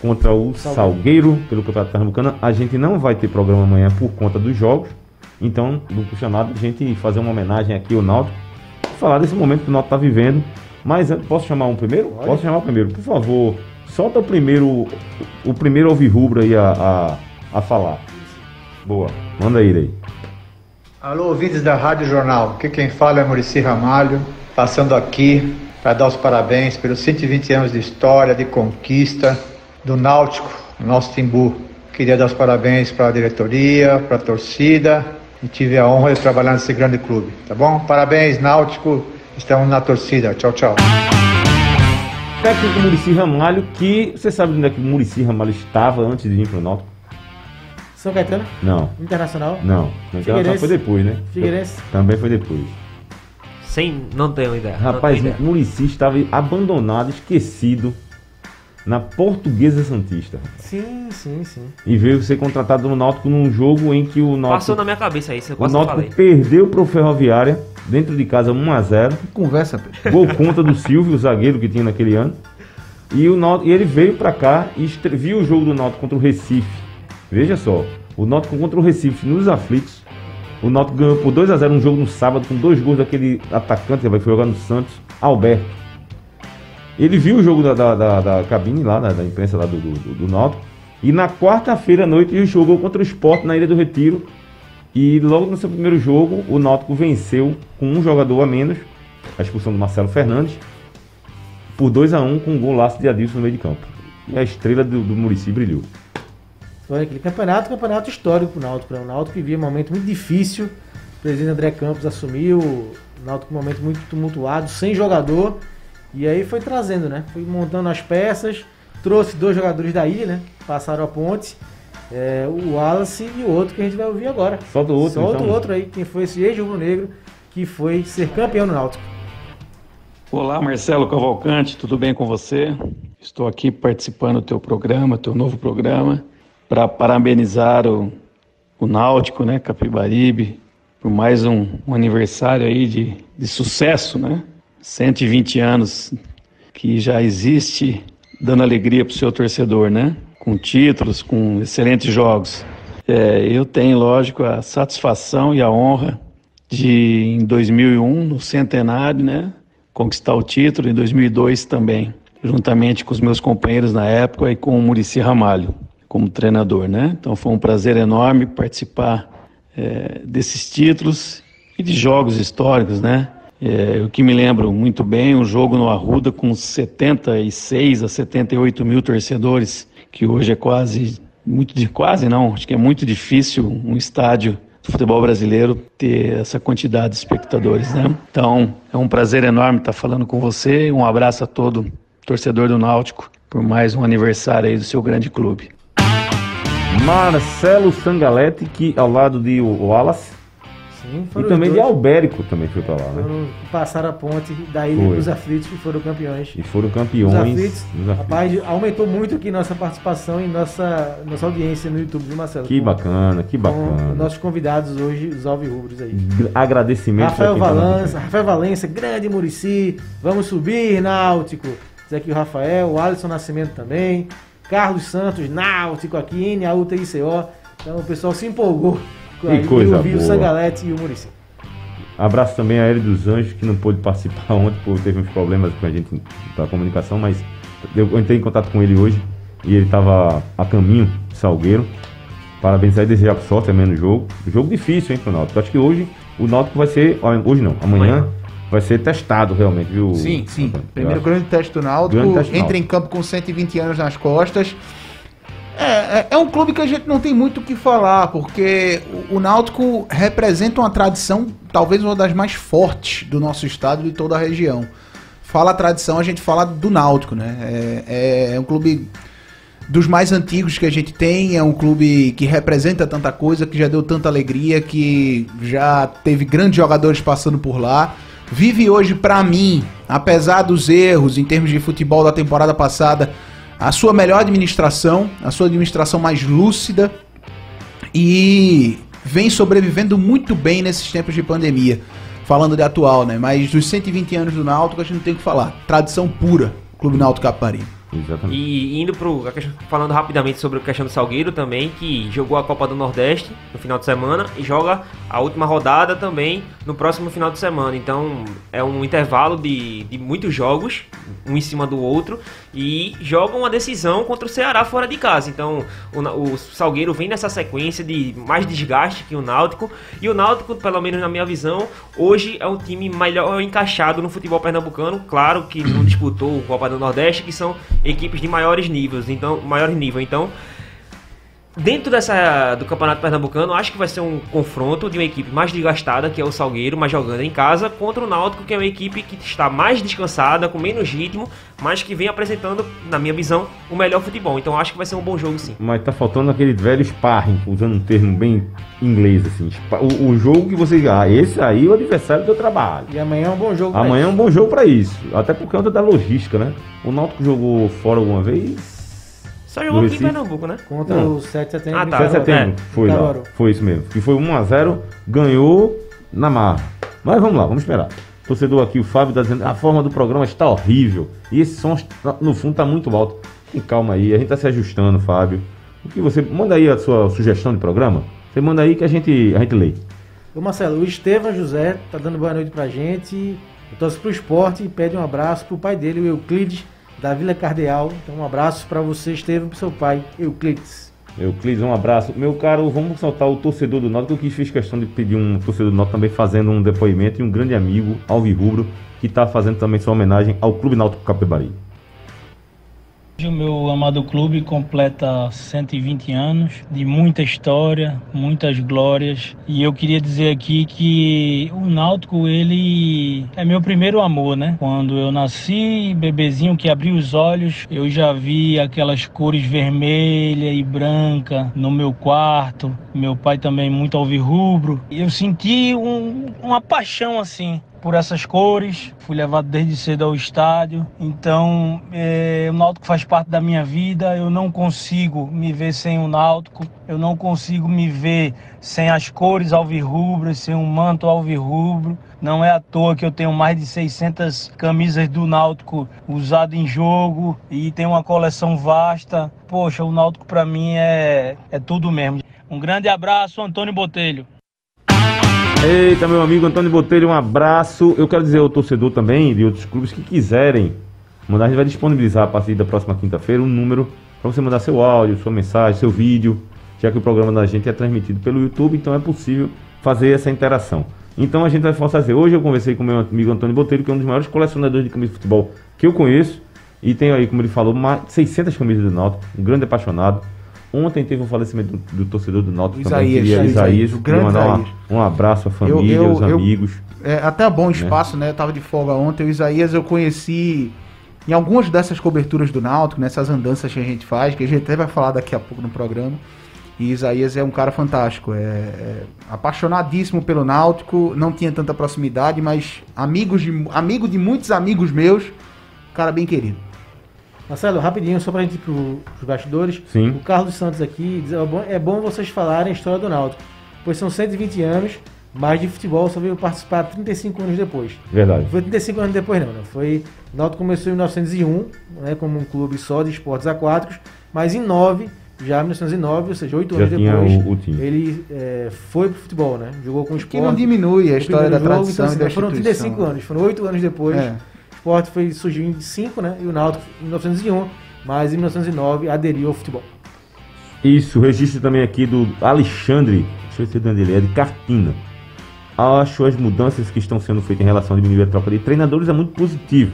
contra o Salgueiro pelo Campeonato Pernambucano. A gente não vai ter programa amanhã por conta dos jogos, então não custa nada a gente fazer uma homenagem aqui ao Náutico, falar desse momento que o Náutico está vivendo. Mas antes, posso chamar um primeiro? Pode. Posso chamar o primeiro, por favor. Solta o primeiro, o primeiro alvirrubro aí a, a, a falar. Boa, manda ele aí. Alô, ouvintes da Rádio Jornal. Aqui quem fala é Murici Ramalho, passando aqui para dar os parabéns pelos 120 anos de história, de conquista do Náutico, nosso Timbu. Queria dar os parabéns para a diretoria, para a torcida e tive a honra de trabalhar nesse grande clube, tá bom? Parabéns, Náutico. Estamos na torcida. Tchau, tchau. Técnico Murici Ramalho, que você sabe onde é que o Murici Ramalho estava antes de vir para o Náutico? São Caetano? Não, Internacional? não. Não Figueirense. foi depois, né? Figueirense. Também foi depois. Sem. Não tenho ideia. Rapaz. Murici estava abandonado, esquecido na Portuguesa Santista. Sim, sim, sim. E veio ser contratado no Náutico num jogo em que o Náutico, Passou na minha cabeça isso, eu o Náutico falei. perdeu pro Ferroviária, dentro de casa 1x0. Conversa, Pedro. Gol contra do Silvio, o zagueiro que tinha naquele ano. E, o Náutico, e ele veio pra cá e viu o jogo do Náutico contra o Recife. Veja só, o Náutico contra o Recife nos aflitos. O Náutico ganhou por 2x0 um jogo no sábado com dois gols daquele atacante que vai jogar no Santos, Alberto. Ele viu o jogo da, da, da- da cabine lá, da, da imprensa lá do, do, do- Náutico. E na quarta-feira à noite ele jogou contra o Sport na Ilha do Retiro. E logo no seu primeiro jogo, o Náutico venceu com um jogador a menos, a expulsão do Marcelo Fernandes, por 2 a 1 com um golaço de Adilson no meio de campo. E a estrela do, do Murici brilhou. Foi aquele campeonato, campeonato histórico pro Náutico. Né? O Náutico vivia um momento muito difícil. O presidente André Campos assumiu. O Náutico um momento muito tumultuado, sem jogador. E aí foi trazendo, né? Foi montando as peças. Trouxe dois jogadores da ilha, né? Passaram a ponte. É, o Wallace e o outro que a gente vai ouvir agora. Solta o outro, Solta então. o outro aí, quem foi esse ex-rubro-negro que foi ser campeão no Náutico. Olá, Marcelo Cavalcante, tudo bem com você? Estou aqui participando do teu programa, teu novo programa, para parabenizar o, o Náutico, né, Capibaribe, por mais um, um aniversário aí de, de sucesso, né? 120 anos que já existe dando alegria para o seu torcedor, né? Com títulos, com excelentes jogos. É, eu tenho, lógico, a satisfação e a honra de, em 2001, no centenário, né? Conquistar o título, em 2002 também, juntamente com os meus companheiros na época e com o Murici Ramalho como treinador, né? Então foi um prazer enorme participar é, desses títulos e de jogos históricos, né? É, que me lembro muito bem, um jogo no Arruda com 76 a 78 mil torcedores, que hoje é quase, muito de quase não, acho que é muito difícil um estádio do futebol brasileiro ter essa quantidade de espectadores, né? Então é um prazer enorme estar falando com você, um abraço a todo torcedor do Náutico por mais um aniversário aí do seu grande clube. Marcelo Sangalete, que ao lado de Wallace, Sim, e também os de dois. Albérico também foi pra lá, né? Foram, passaram a ponte da ilha Foi. dos aflitos e foram campeões. E foram Os campeões. aflitos, nos aflitos. rapaz, aumentou muito aqui nossa participação e nossa, nossa audiência no YouTube, viu, Marcelo? Que Com- bacana, que Com bacana. nossos convidados hoje, os alvirrubros aí. Gr- Agradecimento Rafael quem tá na Valença, Rafael Valença, grande Murici, vamos subir, Náutico. Diz aqui o Rafael, o Alisson Nascimento também, Carlos Santos, Náutico aqui, NAUTA ICO. Então o pessoal se empolgou com Que aí, coisa ouvir o boa. Sangalete e o Murici. Abraço também a Hélio dos Anjos, que não pôde participar ontem, porque teve uns problemas com a gente da comunicação, mas eu entrei em contato com ele hoje e ele estava a caminho de Salgueiro. Parabéns aí, desejar sorte também no jogo. Jogo difícil, hein, pro Náutico. Acho que hoje o Náutico vai ser, hoje não, amanhã, Amanhã. vai ser testado realmente, viu? Sim, sim. Primeiro grande teste do Náutico. Grande teste do entra em campo com 120 anos nas costas. É, é, é um clube que a gente não tem muito o que falar, porque o, Náutico representa uma tradição, talvez uma das mais fortes do nosso estado e de toda a região. Fala a tradição, a gente fala do Náutico, né? É, é- é um clube dos mais antigos que a gente tem, é um clube que representa tanta coisa, que já deu tanta alegria, que já teve grandes jogadores passando por lá. Vive hoje, pra mim, apesar dos erros em termos de futebol da temporada passada, a sua melhor administração, a sua administração mais lúcida e vem sobrevivendo muito bem nesses tempos de pandemia. Falando de atual, né? Mas dos 120 anos do Náutico a gente não tem o que falar. Tradição pura, Clube Náutico Capari. Exatamente. E indo pro. Falando rapidamente sobre a questão do Salgueiro também, que jogou a Copa do Nordeste no final de semana e joga a última rodada também no próximo final de semana. Então é um intervalo de, de muitos jogos, um em cima do outro, e jogam uma decisão contra o Ceará fora de casa. Então o, o Salgueiro vem nessa sequência de mais desgaste que o Náutico. E o Náutico, pelo menos na minha visão, hoje é o time melhor encaixado no futebol pernambucano. Claro que não disputou o Copa do Nordeste, que são equipes de maiores níveis, então maiores nível. Então, dentro dessa do Campeonato Pernambucano, acho que vai ser um confronto de uma equipe mais desgastada, que é o Salgueiro, mas jogando em casa, contra o Náutico, que é uma equipe que está mais descansada, com menos ritmo, mas que vem apresentando, na minha visão, o melhor futebol. Então, acho que vai ser um bom jogo, sim. Mas tá faltando aquele velho sparring, usando um termo bem inglês, assim. O, o jogo que você. Ah, esse aí é o adversário do trabalho. E amanhã é um bom jogo. pra Amanhã é isso. um bom jogo pra isso. Até por conta da logística, né? O Náutico jogou fora alguma vez? Só jogou aqui em? Contra né? Contra Não. o 7 de setembro. Ah, tá. 7 de setembro. Foi lá. Foi isso mesmo. Que foi 1x0, ganhou na marra. Mas vamos lá, vamos esperar. Torcedor aqui, o Fábio tá dizendo, a forma do programa está horrível. E esse som, está- no fundo, tá muito alto. Tem calma aí, a gente tá se ajustando, Fábio. O que você. Manda aí a sua sugestão de programa. Você manda aí que a gente, a gente lê. Ô Marcelo, o Estevam José tá dando boa noite pra gente. Eu torço pro esporte e pede um abraço pro pai dele, o Euclides, da Vila Cardeal. Então um abraço pra você, Estevam, pro seu pai, Euclides. Euclides, um abraço. Meu caro, vamos soltar o torcedor do Náutico, que eu fiz questão de pedir um torcedor do Náutico também fazendo um depoimento e um grande amigo, Alvi Rubro, que está fazendo também sua homenagem ao Clube Náutico Capibari. Hoje o meu amado clube completa 120 anos de muita história, muitas glórias. E eu queria dizer aqui que o Náutico, ele é meu primeiro amor, né? Quando eu nasci, bebezinho que abriu os olhos, eu já vi aquelas cores vermelha e branca no meu quarto. Meu pai também muito alvirrubro. Eu senti um- uma paixão assim por essas cores. Fui levado desde cedo ao estádio. Então, eh, o Náutico faz parte da minha vida. Eu não consigo me ver sem o Náutico. Eu não consigo me ver sem as cores alvirrubras, sem um manto alvirrubro. Não é à toa que eu tenho mais de 600 camisas do Náutico usado em jogo e tenho uma coleção vasta. Poxa, o Náutico para mim é, é tudo mesmo. Um grande abraço, Antônio Botelho. Eita, meu amigo Antônio Botelho, um abraço. Eu quero dizer ao torcedor também de outros clubes que quiserem mandar, a gente vai disponibilizar a partir da próxima quinta-feira um número para você mandar seu áudio, sua mensagem, seu vídeo, já que o programa da gente é transmitido pelo YouTube, então é possível fazer essa interação. Então a gente vai fazer. Hoje eu conversei com meu amigo Antônio Botelho, que é um dos maiores colecionadores de camisas de futebol que eu conheço, e tem aí, como ele falou, mais de 600 camisas do Náutico, um grande apaixonado. Ontem teve o falecimento do, do torcedor do Náutico também, Isaías, queria Isaías, o grande mandar Isaías. um abraço à família, Eu- eu- aos eu- amigos. É até bom espaço, né? Eu tava de folga ontem. O Isaías eu conheci em algumas dessas coberturas do Náutico, nessas andanças que a gente faz, que a gente até vai falar daqui a pouco no programa. E Isaías é um cara fantástico, é, é apaixonadíssimo pelo Náutico, não tinha tanta proximidade, mas amigos de, amigo de muitos amigos meus, cara bem querido. Marcelo, rapidinho, só pra gente ir pro, pros bastidores. Sim. O Carlos Santos aqui diz: é bom, é bom vocês falarem a história do Náutico, pois são 120 anos, mas de futebol só veio participar 35 anos depois. Verdade. Não foi 35 anos depois, não. né? Foi, o Náutico começou em 1901, né, como um clube só de esportes aquáticos, mas em 9, já em 1909, ou seja, 8 Já anos tinha depois, o- o time. ele é, foi pro futebol, né? Jogou com o esporte. Que não diminui a história da primeiro tradição então, e da assim, Foram instituição. 35 anos, foram 8 anos depois. É. O esporte foi, surgiu em 5, né? E o Náutico em 1901, mas em 1909 aderiu ao futebol. Isso, registro também aqui do Alexandre, deixa eu ver se é dele, é de Cartina. Acho as mudanças que estão sendo feitas em relação a diminuir a troca de treinadores é muito positivo.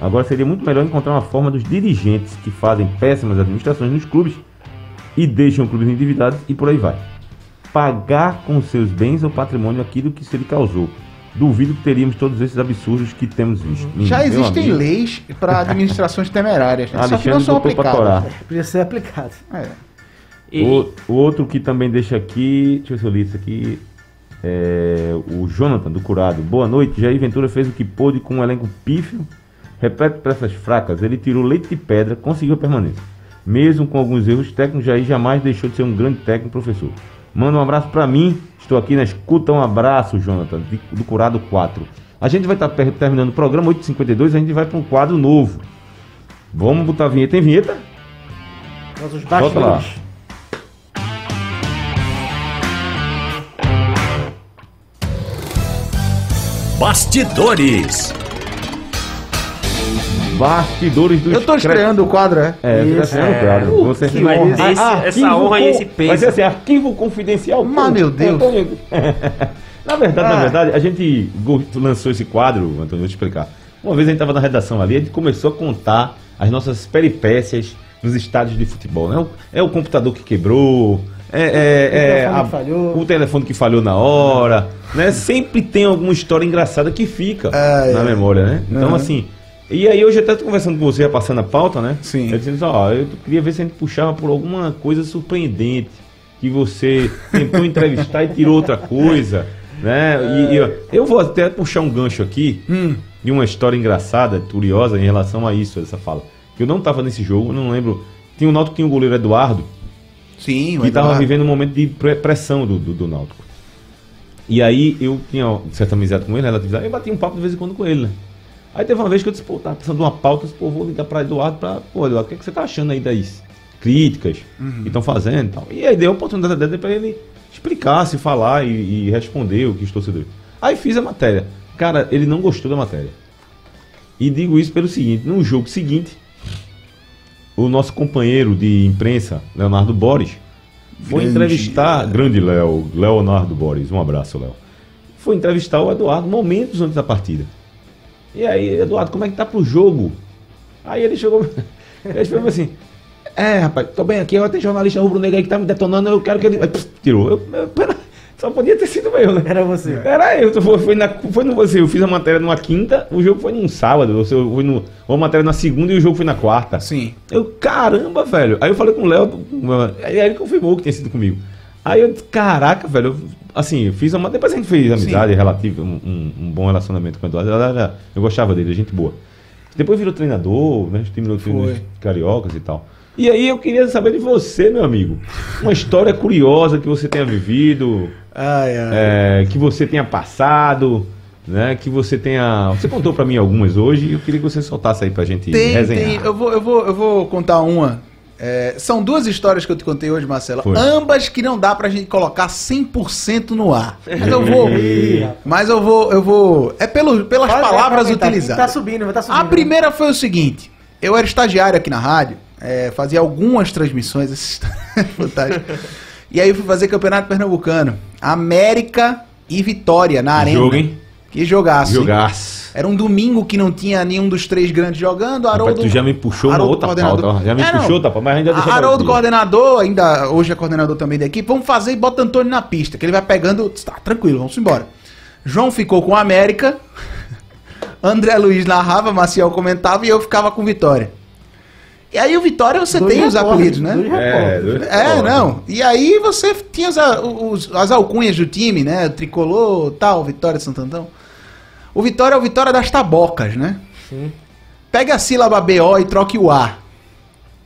Agora seria muito melhor encontrar uma forma dos dirigentes que fazem péssimas administrações nos clubes e deixam clubes endividados e por aí vai. Pagar com seus bens ou patrimônio aquilo que se ele causou. Duvido que teríamos todos esses absurdos que temos visto. Já existem amigo. leis para administrações temerárias, né? só que não são aplicadas. Podia ser aplicado. É. O, o outro que também deixa aqui, deixa eu ver se eu li isso aqui, é o Jonathan do Curado. Boa noite, Jair Ventura fez o que pôde com um elenco pífio, repete peças fracas, ele tirou leite de pedra, conseguiu a permanência. Mesmo com alguns erros técnicos, Jair jamais deixou de ser um grande técnico professor. Manda um abraço pra mim, estou aqui na escuta, um abraço, Jonathan, de- do Curado 4. A gente vai estar terminando o programa 8h52, a gente vai para um quadro novo. Vamos botar a vinheta, tem vinheta? Nossos Volta lá. bastidores. Bastidores. Do Eu tô estreando o quadro, é? É, você tá estreando o quadro. Uh, Você que vai- honra. Ah, Esse- arquivo essa honra e esse peso. Vai ser assim, arquivo confidencial. Mas, Pô, meu Deus. Antônio- na verdade, na Ah. verdade, a gente lançou esse quadro, Antônio, vou te explicar. Uma vez a gente estava na redação ali, a gente começou a contar as nossas peripécias nos estádios de futebol. Né? O- É o computador que quebrou, é, é- é telefone a- que falhou. o telefone que falhou na hora, né? Sempre tem alguma história engraçada que fica Ah, na é. memória, né? Então, Uhum. assim, e aí hoje eu até tô conversando com você, passando a pauta, né? Sim. Eu disse, ó, eu queria ver se a gente puxava por alguma coisa surpreendente, que você tentou entrevistar e tirou outra coisa, né? E, e, ó, eu vou até puxar um gancho aqui Hum. de uma história engraçada, curiosa em relação a isso, essa fala. Que eu não tava nesse jogo, eu não lembro. Tinha o Náutico tinha o goleiro Eduardo, Sim, o que Eduardo. vivendo um momento de pre- pressão do, do, do Náutico. E aí eu tinha certa amizade com ele, relatividade, eu bati um papo de vez em quando com ele, né? Aí teve uma vez que eu disse, pô, tava precisando de uma pauta, eu disse, pô, vou ligar pra Eduardo pra, pô, Eduardo, o que, é que você tá achando aí das críticas Uhum. que estão fazendo e tal. E aí deu a oportunidade dele pra ele explicar, se falar e, e responder o que os torcedores. Aí fiz a matéria. Cara, ele não gostou da matéria. E digo isso pelo seguinte, no jogo seguinte, o nosso companheiro de imprensa, Leonardo Boris, foi Grande. entrevistar. Grande Léo, Leonardo Boris, um abraço, Léo. Foi entrevistar o Eduardo momentos antes da partida. E aí, Eduardo, como é que tá pro jogo? Aí ele chegou. Ele falou assim: É, rapaz, tô bem aqui, ó, tem jornalista rubro-negro aí que tá me detonando, eu quero que ele. Aí, pss, tirou. Eu, eu, pera, só podia ter sido eu, né? Era você. Era eu, foi, na, foi no você, eu fiz a matéria numa quinta, o jogo foi num sábado, ou seja, foi no, ou a matéria na segunda e o jogo foi na quarta. Sim. Eu, caramba, velho. Aí eu falei com o Léo, aí ele confirmou que tinha sido comigo. Aí eu disse, caraca, velho, eu, assim, eu fiz uma. Depois a gente fez amizade relativa, um, um- um bom relacionamento com o Eduardo. Eu gostava dele, gente boa. Depois virou treinador, né? Terminou os cariocas e tal. E aí eu queria saber de você, meu amigo. Uma história curiosa que você tenha vivido, Ai, ai. é, que você tenha passado, né? Que você tenha. Você contou pra mim algumas hoje e eu queria que você soltasse aí pra gente Tem, resenhar. tem. Eu vou, eu vou, eu vou contar uma. É, são duas histórias que eu te contei hoje, Marcelo. Foi. Ambas que não dá pra gente colocar 100% no ar. Mas eu vou. mas eu vou, eu vou. É pelo, pelas Pode palavras aproveitar, utilizadas. Tá subindo, tá subindo. A primeira foi o seguinte: eu era estagiário aqui na rádio, é, fazia algumas transmissões, essa história é fantástica. E aí eu fui fazer campeonato pernambucano. América e Vitória na arena. Jogo, hein? Que jogaço. Jogaço. Era um domingo que não tinha nenhum dos três grandes jogando. Rapaz, Haroldo, tu já me puxou uma Haroldo outra coordenador. pauta. Já me É, puxou, tá? Mas ainda deixa A- Haroldo coordenador, ainda hoje é coordenador também da equipe. Vamos fazer e bota Antônio na pista, que ele vai pegando. Tá, tranquilo, vamos embora. João ficou com o América. André Luiz narrava, Maciel comentava e eu ficava com Vitória. E aí o Vitória você Dois tem os apelidos, né? É, É, não. E aí você tinha as, os- as alcunhas do time, né? Tricolor, tal, Vitória Antão. O Vitória é o Vitória das tabocas, né? Sim. Pega a sílaba BO e troque o A.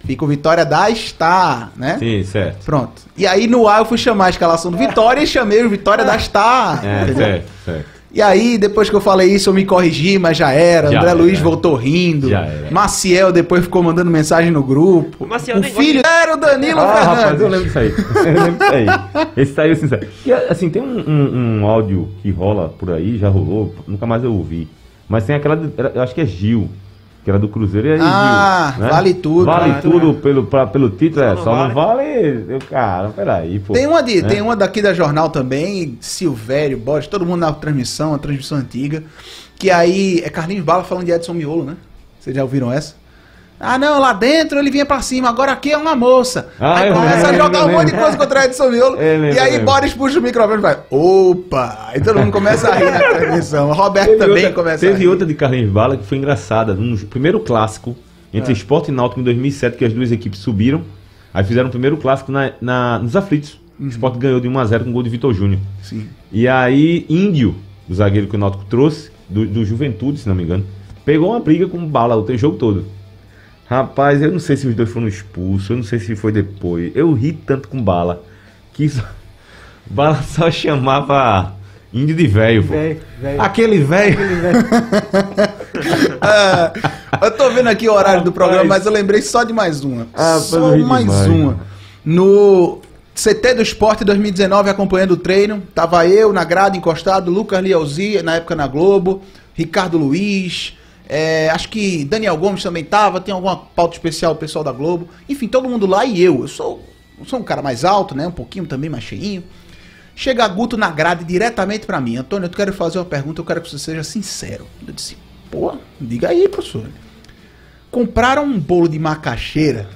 Fica o Vitória das tá, né? Sim, certo. Pronto. E aí no A eu fui chamar a escalação do Vitória e chamei o Vitória das tá. É, entendeu? certo, certo. E aí, depois que eu falei isso, eu me corrigi, mas já era. Já André era. Luiz voltou rindo. Já era. Maciel depois ficou mandando mensagem no grupo. O Maciel o filho era o Danilo Ah, Fernandes. rapaz, eu lembro disso aí. Eu lembro disso aí. Esse saiu sincero. E, assim, tem um, um- um áudio que rola por aí, já rolou, nunca mais eu ouvi. Mas tem aquela, eu acho que é Gil, que era do Cruzeiro. E aí, Ah, Gil, né? vale tudo, Vale né? tudo pelo, pra- pelo título, é, não só não vale. vale. Eu, cara, peraí, pô. Tem uma, de, Né? tem uma daqui da jornal também, Silvério, Borges, todo mundo na transmissão, uma transmissão antiga. Que aí é Carlinhos Bala falando de Edson Miolo, né? Vocês já ouviram essa? Ah, não, lá dentro ele vinha pra cima, agora aqui é uma moça. Ah, aí eu começa a jogar um monte de coisa contra Edson Miolo. Lembro, e aí. Boris puxa o microfone e vai, opa! Aí todo mundo começa a rir na transmissão. O Roberto Teve também outra, começa a teve outra de Carlinhos Bala que foi engraçada. Um primeiro clássico entre É. Sport e Náutico em 2007, que as duas equipes subiram. Aí fizeram o primeiro clássico na, na- nos aflitos. O Sport ganhou de 1x0 com gol de Vitor Júnior. Sim. E aí, Índio, o zagueiro que o Náutico trouxe, do, do Juventude, se não me engano, pegou uma briga com o Bala o jogo todo. Rapaz, eu não sei se os dois foram expulsos, eu não sei se foi depois. Eu ri tanto com Bala que só- Bala só chamava Índio de velho, pô. Aquele velho. Ah, eu tô vendo aqui o horário do programa, mas eu lembrei só de mais uma. Ah, só mais demais. uma. No CT do Esporte 2019, acompanhando o treino, tava eu na grade encostado, Lucas Lielzi, na época na Globo, Ricardo Luiz, é, acho que Daniel Gomes também tava, tem alguma pauta especial o pessoal da Globo. Enfim, todo mundo lá e eu. Eu sou, sou um cara mais alto, né? Um pouquinho também mais cheinho. Chega Guto na grade diretamente pra mim. Antônio, eu quero fazer uma pergunta, eu quero que você seja sincero. Eu disse, pô, diga aí, professor. Compraram um bolo de macaxeira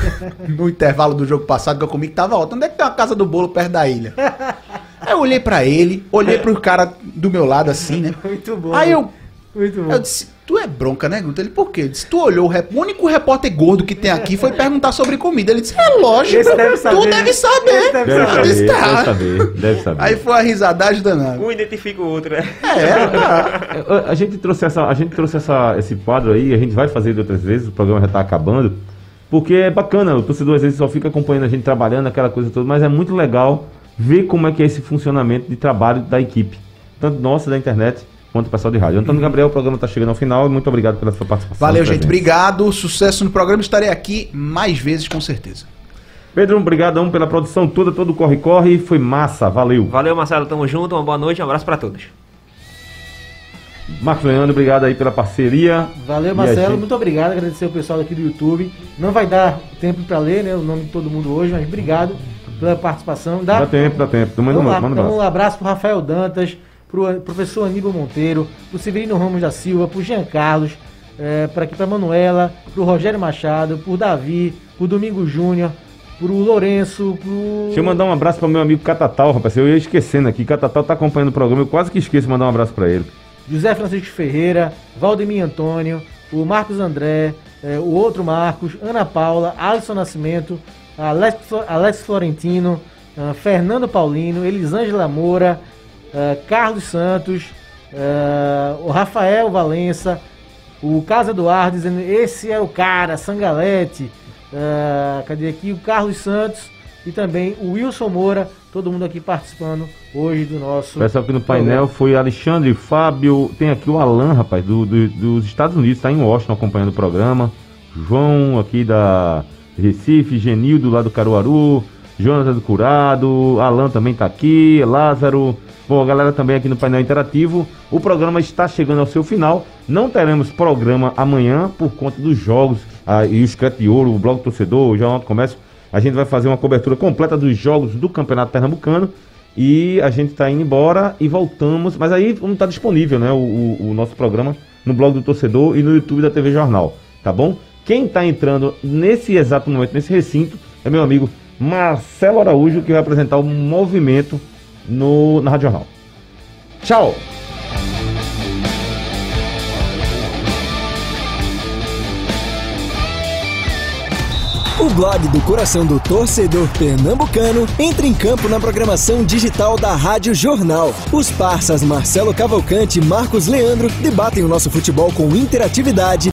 no intervalo do jogo passado que eu comi que tava alto. Onde é que tem uma casa do bolo perto da ilha? Aí eu olhei pra ele, olhei pro cara do meu lado assim, né? Muito bom. Aí eu, Muito bom. eu disse, tu é bronca, né, Guto? Ele, por quê? Eu disse, tu olhou, o, rep- o único repórter gordo que tem aqui foi perguntar sobre comida. Ele disse, é lógico, Esse deve saber, tu né? deve saber. Esse deve Eu saber, disse, "Tá." deve saber, deve saber. Aí foi a risadagem danada. Um identifica o outro, né? É, tá. A- A gente trouxe, essa, a gente trouxe essa, esse quadro aí, a gente vai fazer de outras vezes, o programa já está acabando, porque é bacana, o torcedor às vezes só fica acompanhando a gente trabalhando, aquela coisa toda, mas é muito legal ver como é que é esse funcionamento de trabalho da equipe, tanto nossa, da internet, quanto o pessoal de rádio. Antônio Gabriel, o programa está chegando ao final, muito obrigado pela sua participação. Valeu, gente. Obrigado. Sucesso no programa. Estarei aqui mais vezes, com certeza. Pedro, obrigadão pela produção toda, todo corre-corre, foi massa, valeu. Valeu, Marcelo. Tamo junto. Uma boa noite. Um abraço pra todos. Marcos Leandro, obrigado aí pela parceria. Valeu, Marcelo. gente- Muito obrigado. Agradecer o pessoal aqui do YouTube. Não vai dar tempo para ler né, o nome de todo mundo hoje, mas obrigado pela participação. Dá, Dá tempo, dá tempo. Manda um lá, manda um abraço. um abraço pro Rafael Dantas, pro professor Aníbal Monteiro, pro Severino Ramos da Silva, pro Jean Carlos, é, para aqui pra Manuela, pro Rogério Machado, pro Davi, pro Domingo Júnior, pro Lourenço, pro. Deixa eu mandar um abraço para meu amigo Catatal, rapaz. Eu ia esquecendo aqui. Catatal tá acompanhando o programa. Eu quase que esqueço de mandar um abraço para ele. José Francisco Ferreira, Valdemir Antônio, o Marcos André, eh, o outro Marcos, Ana Paula, Alisson Nascimento, Alex, Alex Florentino, ah, Fernando Paulino, Elisângela Moura, ah, Carlos Santos, ah, o Rafael Valença, o Carlos Eduardo dizendo esse é o cara, Sangalete, ah, cadê aqui? O Carlos Santos e também o Wilson Moura, todo mundo aqui participando hoje do nosso. Pessoal aqui no painel foi Alexandre, Fábio, tem aqui o Alan, rapaz, do, do- dos Estados Unidos, está em Washington acompanhando o programa. João aqui da Recife, Genildo lá do Caruaru, Jonathan do Curado, Alan também tá aqui, Lázaro. Bom, galera também aqui no painel interativo. O programa está chegando ao seu final. Não teremos programa amanhã por conta dos jogos ah, e o Escrete de Ouro, o Blog Torcedor, o Jornal do Comércio. A gente vai fazer uma cobertura completa dos jogos do Campeonato Pernambucano. E a gente está indo embora e voltamos. Mas aí não está disponível né, o, o- o nosso programa no blog do torcedor e no YouTube da TV Jornal. Tá bom? Quem está entrando nesse exato momento, nesse recinto, é meu amigo Marcelo Araújo, que vai apresentar o movimento no, na Rádio Jornal. Tchau! O blog do coração do torcedor pernambucano entra em campo na programação digital da Rádio Jornal. Os parças Marcelo Cavalcante e Marcos Leandro debatem o nosso futebol com interatividade